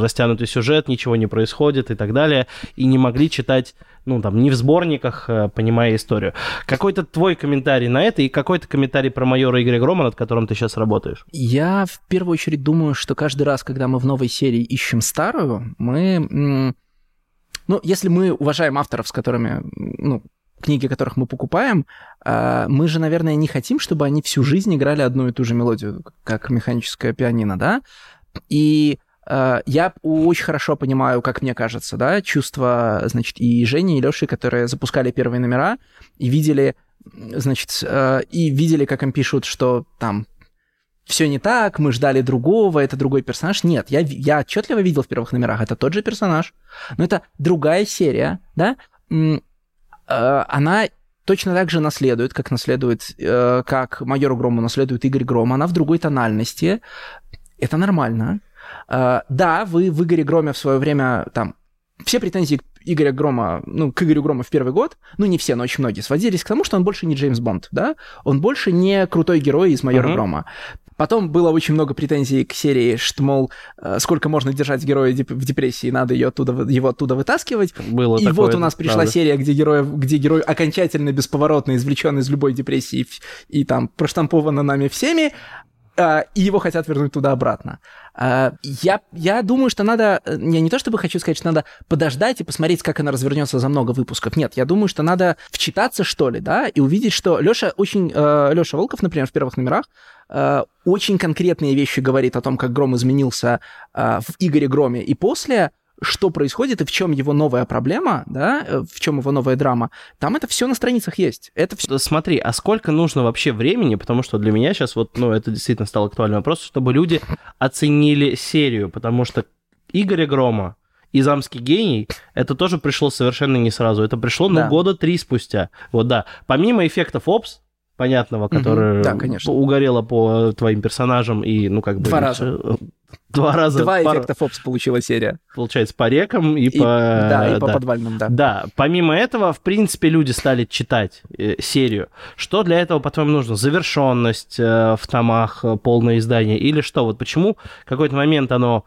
растянутый сюжет, ничего не происходит и так далее, и не могли читать ну, там, не в сборниках, э, понимая историю. Какой-то твой комментарий на это и какой-то комментарий про майора Игоря Грома, над которым ты сейчас работаешь? Я в первую очередь думаю, что каждый раз, когда мы в новой серии ищем старую, мы... Ну, если мы уважаем авторов, с которыми, ну, книги которых мы покупаем, э, мы же, наверное, не хотим, чтобы они всю жизнь играли одну и ту же мелодию, как механическое пианино, да? И я очень хорошо понимаю, как мне кажется, да, чувства, значит, и Жени, и Лёши, которые запускали первые номера и видели, значит, э, и видели, как им пишут, что там все не так, мы ждали другого, это другой персонаж. Нет, я, я отчетливо видел в первых номерах, это тот же персонаж, но это другая серия, да, э, она точно так же наследует, как наследует, как майор Грому наследует Игорь Гром, она в другой тональности, это нормально, да, вы в Игоре Громе в свое время там все претензии к Игоря Грома, ну, к Игорю Грома в первый год, ну, не все, но очень многие, сводились к тому, что он больше не Джеймс Бонд, да? Он больше не крутой герой из «Майора uh-huh. Грома». Потом было очень много претензий к серии, что, мол, э, сколько можно держать героя в депрессии, надо ее оттуда, его оттуда вытаскивать. Было и такое, вот у нас пришла правда. серия, где, герой, где герой окончательно бесповоротно извлечен из любой депрессии и, и там проштамповано нами всеми, и его хотят вернуть туда обратно. А, я, я думаю, что надо... Я не то чтобы хочу сказать, что надо подождать и посмотреть, как она развернется за много выпусков. Нет, я думаю, что надо вчитаться, что ли, да, и увидеть, что Лёша очень... Э, Лёша Волков, например, в первых номерах э, очень конкретные вещи говорит о том, как Гром изменился э, в Игоре Громе и после, что происходит и в чем его новая проблема, да, э, в чем его новая драма, там это все на страницах есть. Это все... Смотри, а сколько нужно вообще времени, потому что для меня сейчас вот, ну, это действительно стал актуальный вопрос, чтобы люди оценили серию, потому что Игоря Грома и «Замский гений» это тоже пришло совершенно не сразу, это пришло, ну, да. года три спустя. Вот, да. Помимо эффектов «Опс», понятного, который да, конечно. угорело по твоим персонажам и, ну, как бы... Два раза. Два раза. Два пар... эффекта Фопс получила серия. Получается, по рекам и, и по... Да, и по да. подвальным, да. Да, помимо этого, в принципе, люди стали читать э, серию. Что для этого, по-твоему, нужно? Завершенность э, в томах, э, полное издание или что? Вот почему какой-то момент оно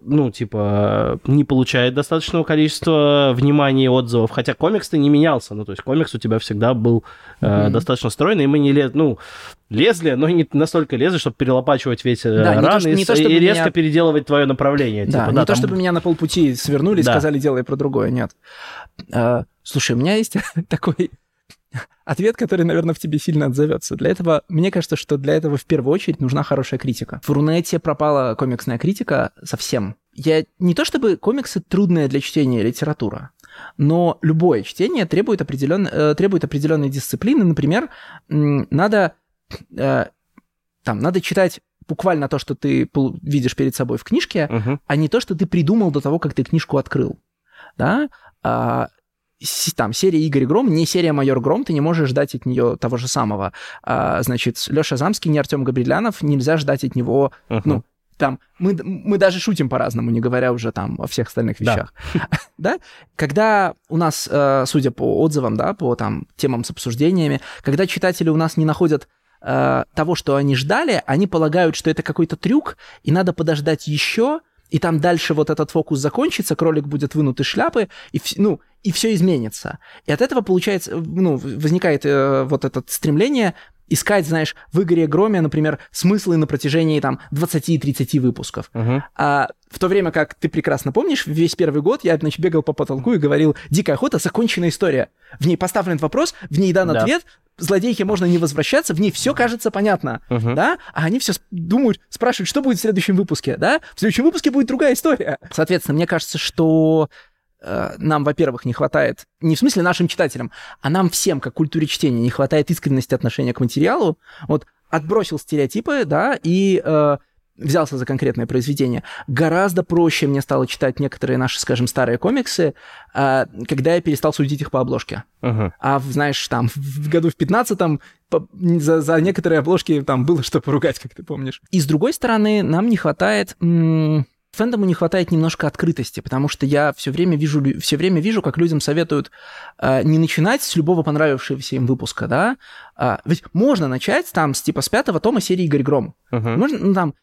ну, типа, не получает достаточного количества внимания и отзывов, хотя комикс-то не менялся, ну, то есть комикс у тебя всегда был э, mm-hmm. достаточно стройный, и мы не лез, ну, лезли, но не настолько лезли, чтобы перелопачивать весь э, да, ран и, то, и резко меня... переделывать твое направление. Да, типа, не да, то, там... чтобы меня на полпути свернули и да. сказали, делай про другое, нет. А, слушай, у меня есть такой Ответ, который, наверное, в тебе сильно отзовется. Для этого, мне кажется, что для этого в первую очередь нужна хорошая критика. В Рунете пропала комиксная критика совсем. Я не то чтобы комиксы трудная для чтения литература, но любое чтение требует, определен... э, требует определенной дисциплины. Например, надо, э, там, надо читать буквально то, что ты видишь перед собой в книжке, uh-huh. а не то, что ты придумал до того, как ты книжку открыл. Да? А, там серия Игорь Гром, не серия Майор Гром, ты не можешь ждать от нее того же самого. А, значит, Леша Замский, не Артем Габрилянов, нельзя ждать от него, uh-huh. ну, там, мы, мы даже шутим по-разному, не говоря уже там о всех остальных вещах. Да. да? Когда у нас, э, судя по отзывам, да, по там темам с обсуждениями, когда читатели у нас не находят э, того, что они ждали, они полагают, что это какой-то трюк, и надо подождать еще, и там дальше вот этот фокус закончится, кролик будет вынут из шляпы, и, ну, и все изменится. И от этого получается, ну, возникает э, вот это стремление искать, знаешь, в Игоре Громе, например, смыслы на протяжении там 20-30 выпусков. Uh-huh. А в то время как ты прекрасно помнишь, весь первый год я, значит, бегал по потолку и говорил, «Дикая охота» — законченная история. В ней поставлен вопрос, в ней дан да. ответ, злодейке можно не возвращаться, в ней все кажется понятно, uh-huh. да? А они все думают, спрашивают, что будет в следующем выпуске, да? В следующем выпуске будет другая история. Соответственно, мне кажется, что нам, во-первых, не хватает, не в смысле нашим читателям, а нам всем, как культуре чтения, не хватает искренности отношения к материалу. Вот отбросил стереотипы, да, и э, взялся за конкретное произведение. Гораздо проще мне стало читать некоторые наши, скажем, старые комиксы, а, когда я перестал судить их по обложке. Uh-huh. А, знаешь, там, в году в 15-м за, за некоторые обложки там было что поругать, как ты помнишь. И с другой стороны, нам не хватает... М- фэндому не хватает немножко открытости, потому что я все время вижу, все время вижу, как людям советуют э, не начинать с любого понравившегося им выпуска, да. А, ведь можно начать там с типа с пятого тома серии Игорь Гром. Uh-huh. Можно, ну, там,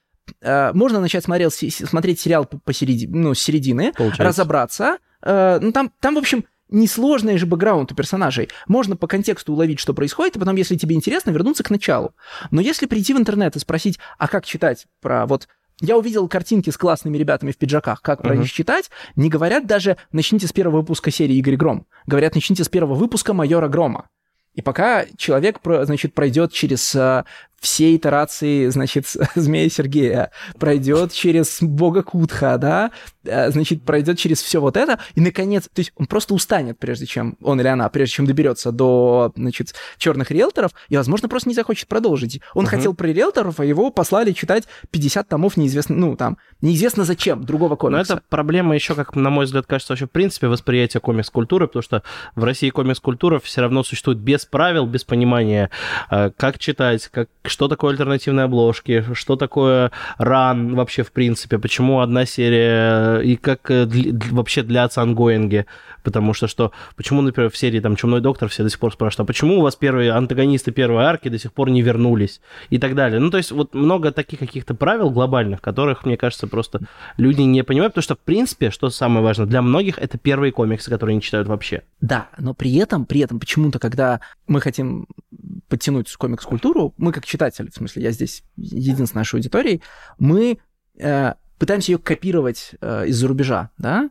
э, можно начать смотреть, смотреть сериал посередине, ну, с середины, Получается. разобраться. Э, ну, там, там, в общем, несложный же бэкграунд у персонажей. Можно по контексту уловить, что происходит, и потом, если тебе интересно, вернуться к началу. Но если прийти в интернет и спросить, а как читать про вот я увидел картинки с классными ребятами в пиджаках, как про uh-huh. них читать, не говорят даже «начните с первого выпуска серии Игорь Гром». Говорят «начните с первого выпуска Майора Грома». И пока человек, значит, пройдет через э, все итерации, значит, Змея Сергея, пройдет через Бога Кутха, да, э, значит, пройдет через все вот это, и, наконец, то есть он просто устанет, прежде чем, он или она, прежде чем доберется до, значит, черных риэлторов, и, возможно, просто не захочет продолжить. Он uh-huh. хотел про риэлторов, а его послали читать 50 томов неизвестно, ну, там, неизвестно зачем, другого комикса. Но это проблема еще, как, на мой взгляд, кажется, вообще, в принципе, восприятия комикс-культуры, потому что в России комикс-культура все равно существует без правил, без понимания, э, как читать, как что такое альтернативные обложки, что такое ран вообще в принципе, почему одна серия и как э, для, вообще длятся ангоинги, потому что что, почему, например, в серии там Чумной Доктор все до сих пор спрашивают, а почему у вас первые антагонисты первой арки до сих пор не вернулись и так далее. Ну, то есть вот много таких каких-то правил глобальных, которых, мне кажется, просто люди не понимают, потому что, в принципе, что самое важное, для многих это первые комиксы, которые не читают вообще. Да, но при этом, при этом почему-то, когда мы хотим подтянуть комикс-культуру, мы как читатели, в смысле, я здесь единственной нашей аудиторией, мы э, пытаемся ее копировать э, из-за рубежа, да,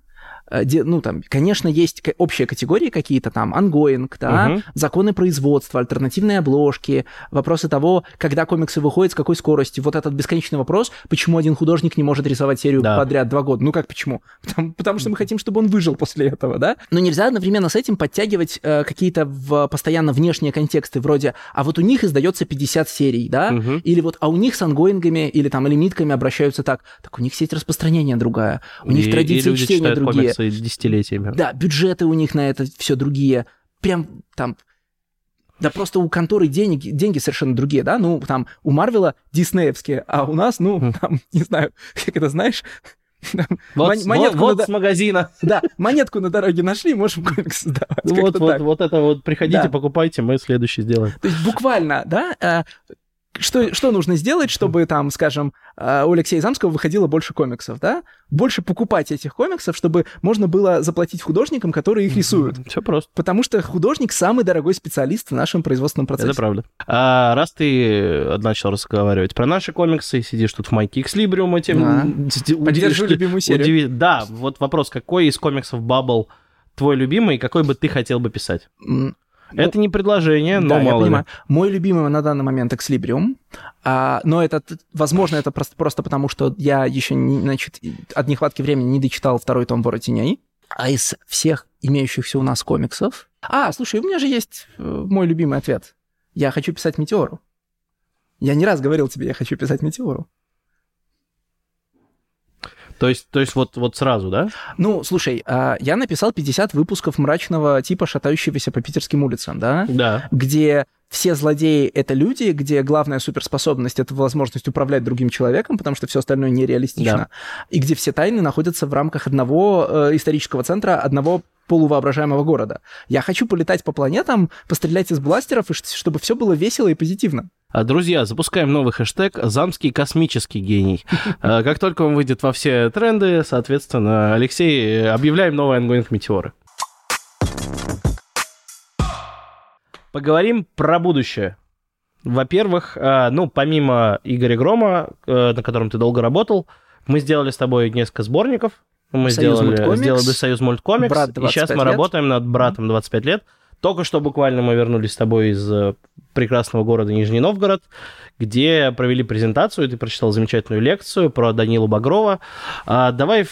ну, там, конечно, есть общие категории какие-то там, ongoing, да, угу. законы производства, альтернативные обложки, вопросы того, когда комиксы выходят, с какой скоростью. Вот этот бесконечный вопрос, почему один художник не может рисовать серию да. подряд два года. Ну, как почему? Потому, потому что мы хотим, чтобы он выжил после этого, да? Но нельзя одновременно с этим подтягивать э, какие-то в, постоянно внешние контексты, вроде, а вот у них издается 50 серий, да, угу. или вот, а у них с ангоингами или там лимитками обращаются так, так у них сеть распространения другая, у них и, традиции чтения другие десятилетиями. Да, бюджеты у них на это все другие. Прям там да просто у конторы денег, деньги совершенно другие, да? Ну, там, у Марвела диснеевские, а у нас, ну, хм. там, не знаю, как это знаешь, вот, монетку вот, вот с магазина. Да, монетку на дороге нашли, можем комикс создавать. Вот, вот, вот это вот, приходите, да. покупайте, мы следующий сделаем. То есть буквально, да, э, что, что нужно сделать, чтобы там, скажем, э, у Алексея Замского выходило больше комиксов, да? Больше покупать этих комиксов, чтобы можно было заплатить художникам, которые их рисуют. Все просто. Потому что художник самый дорогой специалист в нашем производственном процессе. Это правда. А раз ты начал разговаривать про наши комиксы, сидишь тут в майке Экслибриума, тем... А, Поддержу любимую серию. Да, вот вопрос, какой из комиксов Bubble твой любимый, и какой бы ты хотел бы писать? Ну, это не предложение, но да, мало я понимаю. Ли. Мой любимый на данный момент Экслибриум, а, но это, возможно, это просто, просто потому, что я еще, не, значит, от нехватки времени не дочитал второй том «Вора теней». А из всех имеющихся у нас комиксов... А, слушай, у меня же есть э, мой любимый ответ. Я хочу писать «Метеору». Я не раз говорил тебе, я хочу писать «Метеору». То есть, то есть вот, вот сразу, да? Ну, слушай, а, я написал 50 выпусков мрачного типа, шатающегося по питерским улицам, да? Да. Где все злодеи — это люди, где главная суперспособность — это возможность управлять другим человеком, потому что все остальное нереалистично, да. и где все тайны находятся в рамках одного э, исторического центра, одного полувоображаемого города. Я хочу полетать по планетам, пострелять из бластеров, и чтобы все было весело и позитивно. А, друзья, запускаем новый хэштег «Замский космический гений». А, как только он выйдет во все тренды, соответственно, Алексей, объявляем новый ongoing «Метеоры». Поговорим про будущее. Во-первых, а, ну, помимо Игоря Грома, э, на котором ты долго работал, мы сделали с тобой несколько сборников. Мы Союз сделали, мульткомикс, сделали Союз мульткомикс, Брат и сейчас мы лет. работаем над братом 25 лет. Только что буквально мы вернулись с тобой из э, прекрасного города Нижний Новгород, где провели презентацию, ты прочитал замечательную лекцию про Данилу Багрова. А, давай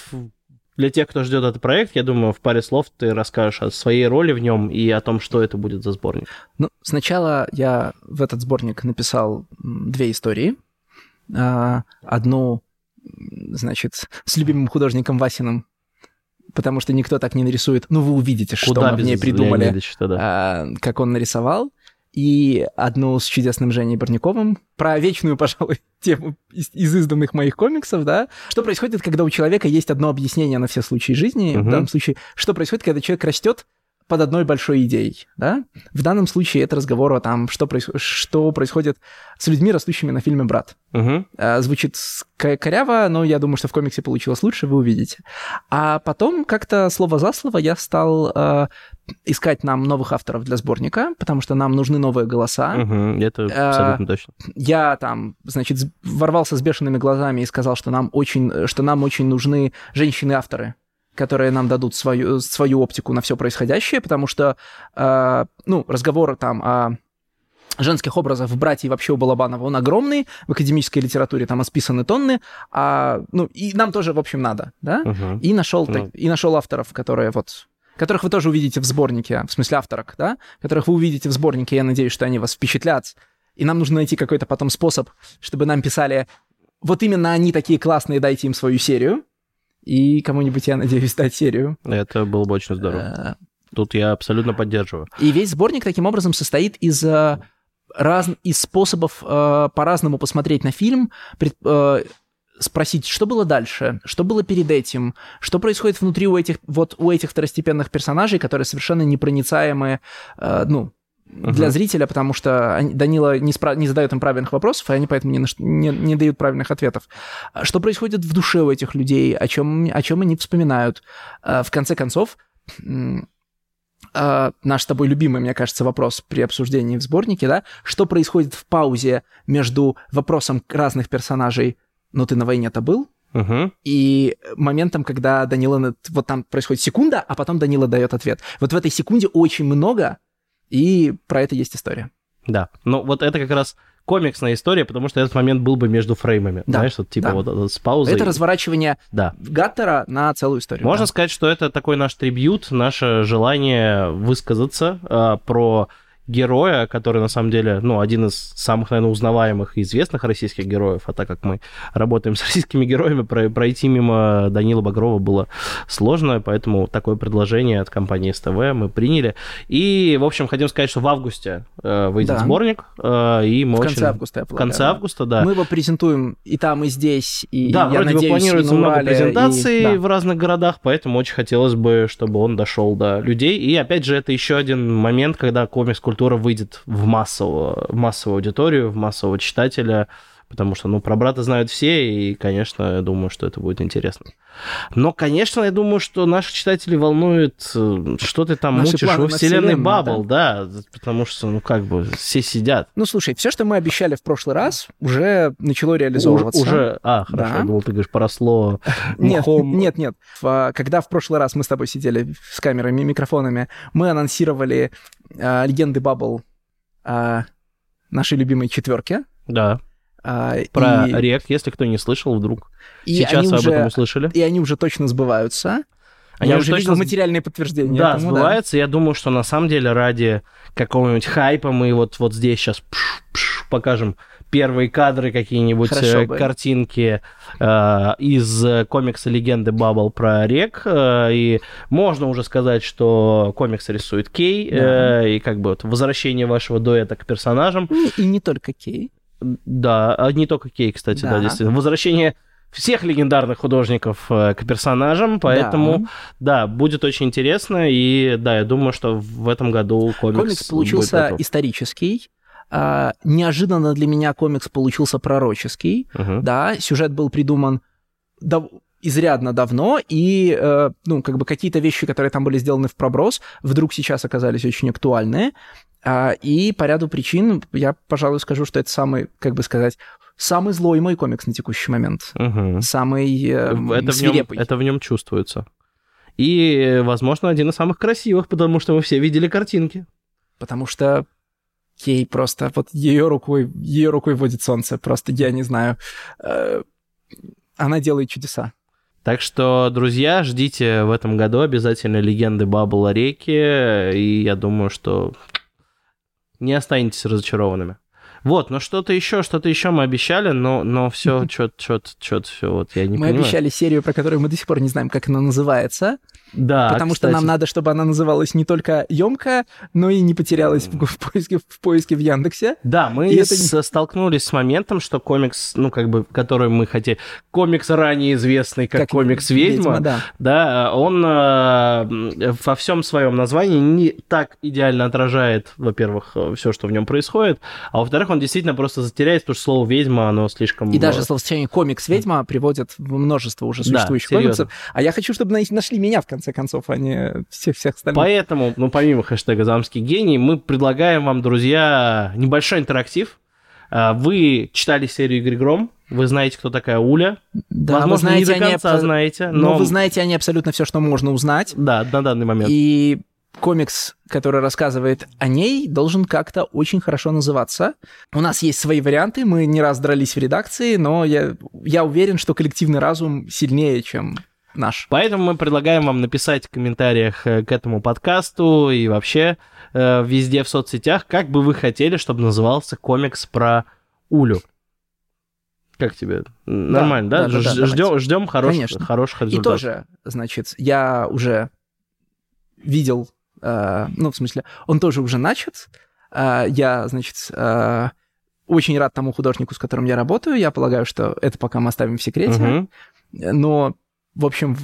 для тех, кто ждет этот проект, я думаю, в паре слов ты расскажешь о своей роли в нем и о том, что это будет за сборник. Ну, сначала я в этот сборник написал две истории. а, одну, значит, с любимым художником Васиным, потому что никто так не нарисует. Ну, вы увидите, что Куда мы в ней придумали, Леонидовича-то, да. а, как он нарисовал. И одну с чудесным Женей Барняковым про вечную, пожалуй, тему из, из изданных моих комиксов, да. Что происходит, когда у человека есть одно объяснение на все случаи жизни? Мгм. В данном случае, что происходит, когда человек растет под одной большой идеей, да? В данном случае это разговор о том, что, проис- что происходит с людьми, растущими на фильме «Брат». А, Звучит коряво, но я думаю, что в комиксе получилось лучше, вы увидите. А потом как-то слово за слово я стал а, искать нам новых авторов для сборника, потому что нам нужны новые голоса. Мгм. Это А, абсолютно точно. Я там, значит, ворвался с бешеными глазами и сказал, что нам очень, что нам очень нужны женщины-авторы, которые нам дадут свою, свою оптику на все происходящее, потому что, э, ну, разговор там о женских образов в «Брате» и вообще у Балабанова, он огромный, в академической литературе там исписаны тонны, а, ну, и нам тоже, в общем, надо, да? Мгм. И нашел, Ну. так- и нашел авторов, которые вот которых вы тоже увидите в сборнике, в смысле авторок, да, которых вы увидите в сборнике, я надеюсь, что они вас впечатлят. И нам нужно найти какой-то потом способ, чтобы нам писали, вот именно они такие классные, дайте им свою серию. И кому-нибудь, я надеюсь, дать серию. Это было бы очень здорово. Э, Тут я абсолютно поддерживаю. И весь сборник таким образом состоит из, э, раз... из способов э, по-разному посмотреть на фильм, пред- э, спросить, что было дальше, что было перед этим, что происходит внутри у этих, вот у этих второстепенных персонажей, которые совершенно непроницаемые, э, ну, для Мгм. зрителя, потому что они- Данила не, спра- не задает им правильных вопросов, и они поэтому что- не, не дают правильных ответов. А Что происходит в душе у этих людей, о чем, о чем они вспоминают. А, В конце концов, а, наш с тобой любимый, мне кажется, вопрос при обсуждении в сборнике, да, что происходит в паузе между вопросом разных персонажей «Ну ты на войне-то был?» Мгм. и моментом, когда Данила... Вот там происходит секунда, а потом Данила дает ответ. Вот в этой секунде очень много, и про это есть история. Да. Но вот это как раз комиксная история, потому что этот момент был бы между фреймами. Да, Знаешь, вот типа да. вот это с паузой. Это разворачивание Да. Гаттера на целую историю. Можно да. сказать, что это такой наш трибют, наше желание высказаться а, про героя, который на самом деле, ну, один из самых, наверное, узнаваемых и известных российских героев, а так как мы работаем с российскими героями, про- пройти мимо Данила Багрова было сложно, поэтому такое предложение от компании СТВ мы приняли. И, в общем, хотим сказать, что в августе э, выйдет Да. сборник, э, и мы В очень... конце августа, я В полагаю, конце да. августа, да. Мы его презентуем и там, и здесь, и Да, я вроде бы надеюсь, планируется и на много и- презентаций да. в разных городах, поэтому очень хотелось бы, чтобы он дошел до людей. И опять же, это еще один момент, когда комикс-культура выйдет в массовую, в массовую аудиторию, в массового читателя, потому что, ну, про брата знают все, и, конечно, я думаю, что это будет интересно. Но, конечно, я думаю, что наших читателей волнует, э, что ты там Наши мучишь планы во вселенной Баббл, да, потому что, ну, как бы, все сидят. Ну, слушай, все, что мы обещали в прошлый раз, уже начало реализовываться. уже- а, хорошо, Да. я думал, ты говоришь, поросло Нет, нет, нет. В- Когда в прошлый раз мы с тобой сидели с камерами и микрофонами, мы анонсировали а, легенды Баббл а, нашей любимой четверки. Да. А, Про и, рек, если кто не слышал, вдруг и сейчас вы об уже, этом услышали. И они уже точно сбываются. Они Я уже видел точно с- материальные подтверждения. Да, этому, сбывается. Я думаю, что на самом деле ради какого-нибудь хайпа мы вот, вот здесь сейчас покажем первые кадры, какие-нибудь Хорошо э, картинки э, из э, комикса «Легенды Баббл» про рек. э, и можно уже сказать, что комикс рисует Кей. Да. э, и как бы вот возвращение вашего дуэта к персонажам. И, и не только Кей. Да, а не только Кей, кстати, да, Да. действительно. Возвращение всех легендарных художников э, к персонажам, поэтому, да. будет очень интересно, и да, я думаю, что в этом году комикс, Комикс получился исторический. А, неожиданно для меня комикс получился пророческий. Мгм. Да, сюжет был придуман дав- изрядно давно, и, э, ну, как бы какие-то вещи, которые там были сделаны в проброс, вдруг сейчас оказались очень актуальны. А, и по ряду причин я, пожалуй, скажу, что это самый, как бы сказать, самый злой мой комикс на текущий момент. Мгм. Самый э, это, в нем, свирепый. это в нем чувствуется. И, возможно, один из самых красивых, потому что мы все видели картинки. Потому что Кей просто вот ее рукой, ее рукой водит солнце. Просто я не знаю. Э, она делает чудеса. Так что, друзья, ждите в этом году обязательно легенды Баббл реки, и я думаю, что не останетесь разочарованными. Вот, но что-то еще, что-то еще мы обещали, но, но все, что-то, что-то, что-то, все, вот я не мы понимаю. обещали серию, про которую мы до сих пор не знаем, как она называется. Да, Потому кстати. что нам надо, чтобы она называлась не только емко, но и не потерялась в, в поиске, в поиске в Яндексе. Да, мы И это с- столкнулись с моментом, что комикс, ну, как бы, который мы хотели... Комикс ранее известный как, комикс «Ведьма», да. да, он э, во всем своем названии не так идеально отражает, во-первых, все, что в нем происходит, а во-вторых, он действительно просто затеряется, потому что слово «ведьма», оно слишком... И даже словосочетание комикс ведьма приводит в множество уже Да, существующих серьезно. комиксов. А я хочу, чтобы нашли меня, в конце концов, а не всех всех остальных. Поэтому, ну, помимо хэштега «Замский гений», мы предлагаем вам, друзья, небольшой интерактив. А, Вы читали серию «Игры Гром», вы знаете, кто такая Уля. Да, Возможно, вы знаете, не до конца абсо- знаете, Но... но... вы знаете они абсолютно все, что можно узнать. Да, на данный момент. И комикс, который рассказывает о ней, должен как-то очень хорошо называться. У нас есть свои варианты, мы не раз дрались в редакции, но я, я уверен, что коллективный разум сильнее, чем наш. Поэтому мы предлагаем вам написать в комментариях э, к этому подкасту и вообще э, везде в соцсетях, как бы вы хотели, чтобы назывался комикс про Улю. Как тебе? Нормально, да? да, да, да, Ж- ждем, ждем хороших, Конечно. хороших И результатов. тоже, значит, я уже видел, ну, в смысле, он тоже уже начат. Э, я, значит, э, очень рад тому художнику, с которым я работаю. Я полагаю, что это пока мы оставим в секрете. Мгм. Но, в общем,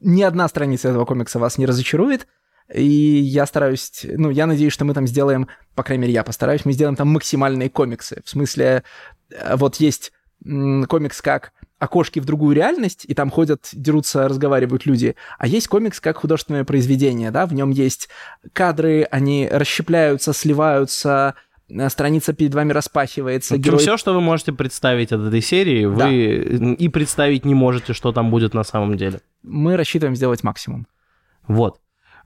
ни одна страница этого комикса вас не разочарует. И я стараюсь, ну, я надеюсь, что мы там сделаем, по крайней мере, я постараюсь, мы сделаем там максимальные комиксы. В смысле, э, вот есть комикс как окошки в другую реальность, и там ходят, дерутся, разговаривают люди. А есть комикс как художественное произведение, да, в нем есть кадры, они расщепляются, сливаются, э, страница перед вами распахивается, В общем, герой все, что вы можете представить от этой серии, вы и представить не можете, что там будет на самом деле. мы рассчитываем сделать максимум. Вот.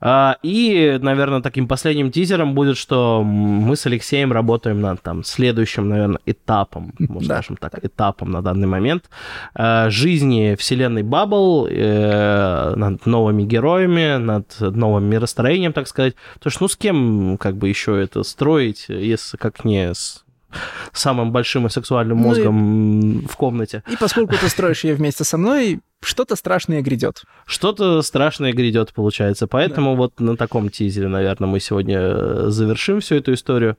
А, И, наверное, таким последним тизером будет, что мы с Алексеем работаем над там следующим, наверное, этапом, скажем так, этапом на данный момент э, жизни вселенной Баббл, э, над новыми героями, над новым миростроением, так сказать. Потому что, ну, с кем как бы еще это строить, если как не с самым большим и сексуальным Ну и- мозгом в комнате. И поскольку ты строишь ее вместе со мной, что-то страшное грядет. Что-то страшное грядет, получается. Поэтому вот на таком тизере, наверное, мы сегодня э, завершим всю эту историю.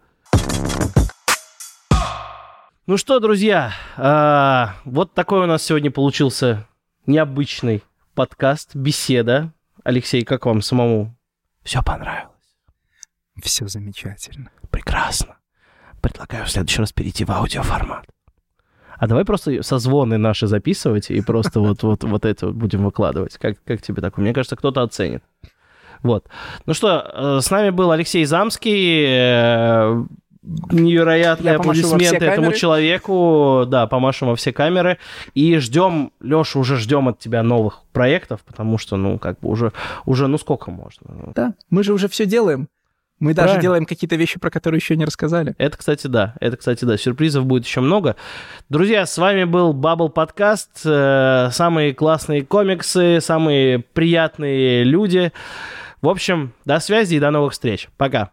Ну что, друзья, а, вот такой у нас сегодня получился необычный подкаст, беседа. Алексей, как вам самому? Все понравилось? Все замечательно. Прекрасно. Предлагаю в следующий раз перейти в аудиоформат. А давай просто созвоны наши записывать и просто вот, вот, вот это будем выкладывать. Как, как тебе такое? Мне кажется, кто-то оценит. Вот. Ну что, э, с нами был Алексей Замский. э, Невероятные аплодисменты этому человеку. Да, помашем во все камеры. И ждем, Леша, уже ждем от тебя новых проектов, потому что, ну, как бы уже, уже ну сколько можно? Да, мы же уже все делаем. Мы даже Правильно. делаем какие-то вещи, про которые еще не рассказали. Это, кстати, да. Это, кстати, да. Сюрпризов будет еще много. Друзья, с вами был Bubble Подкаст. Э, Самые классные комиксы, самые приятные люди. В общем, до связи и до новых встреч. Пока.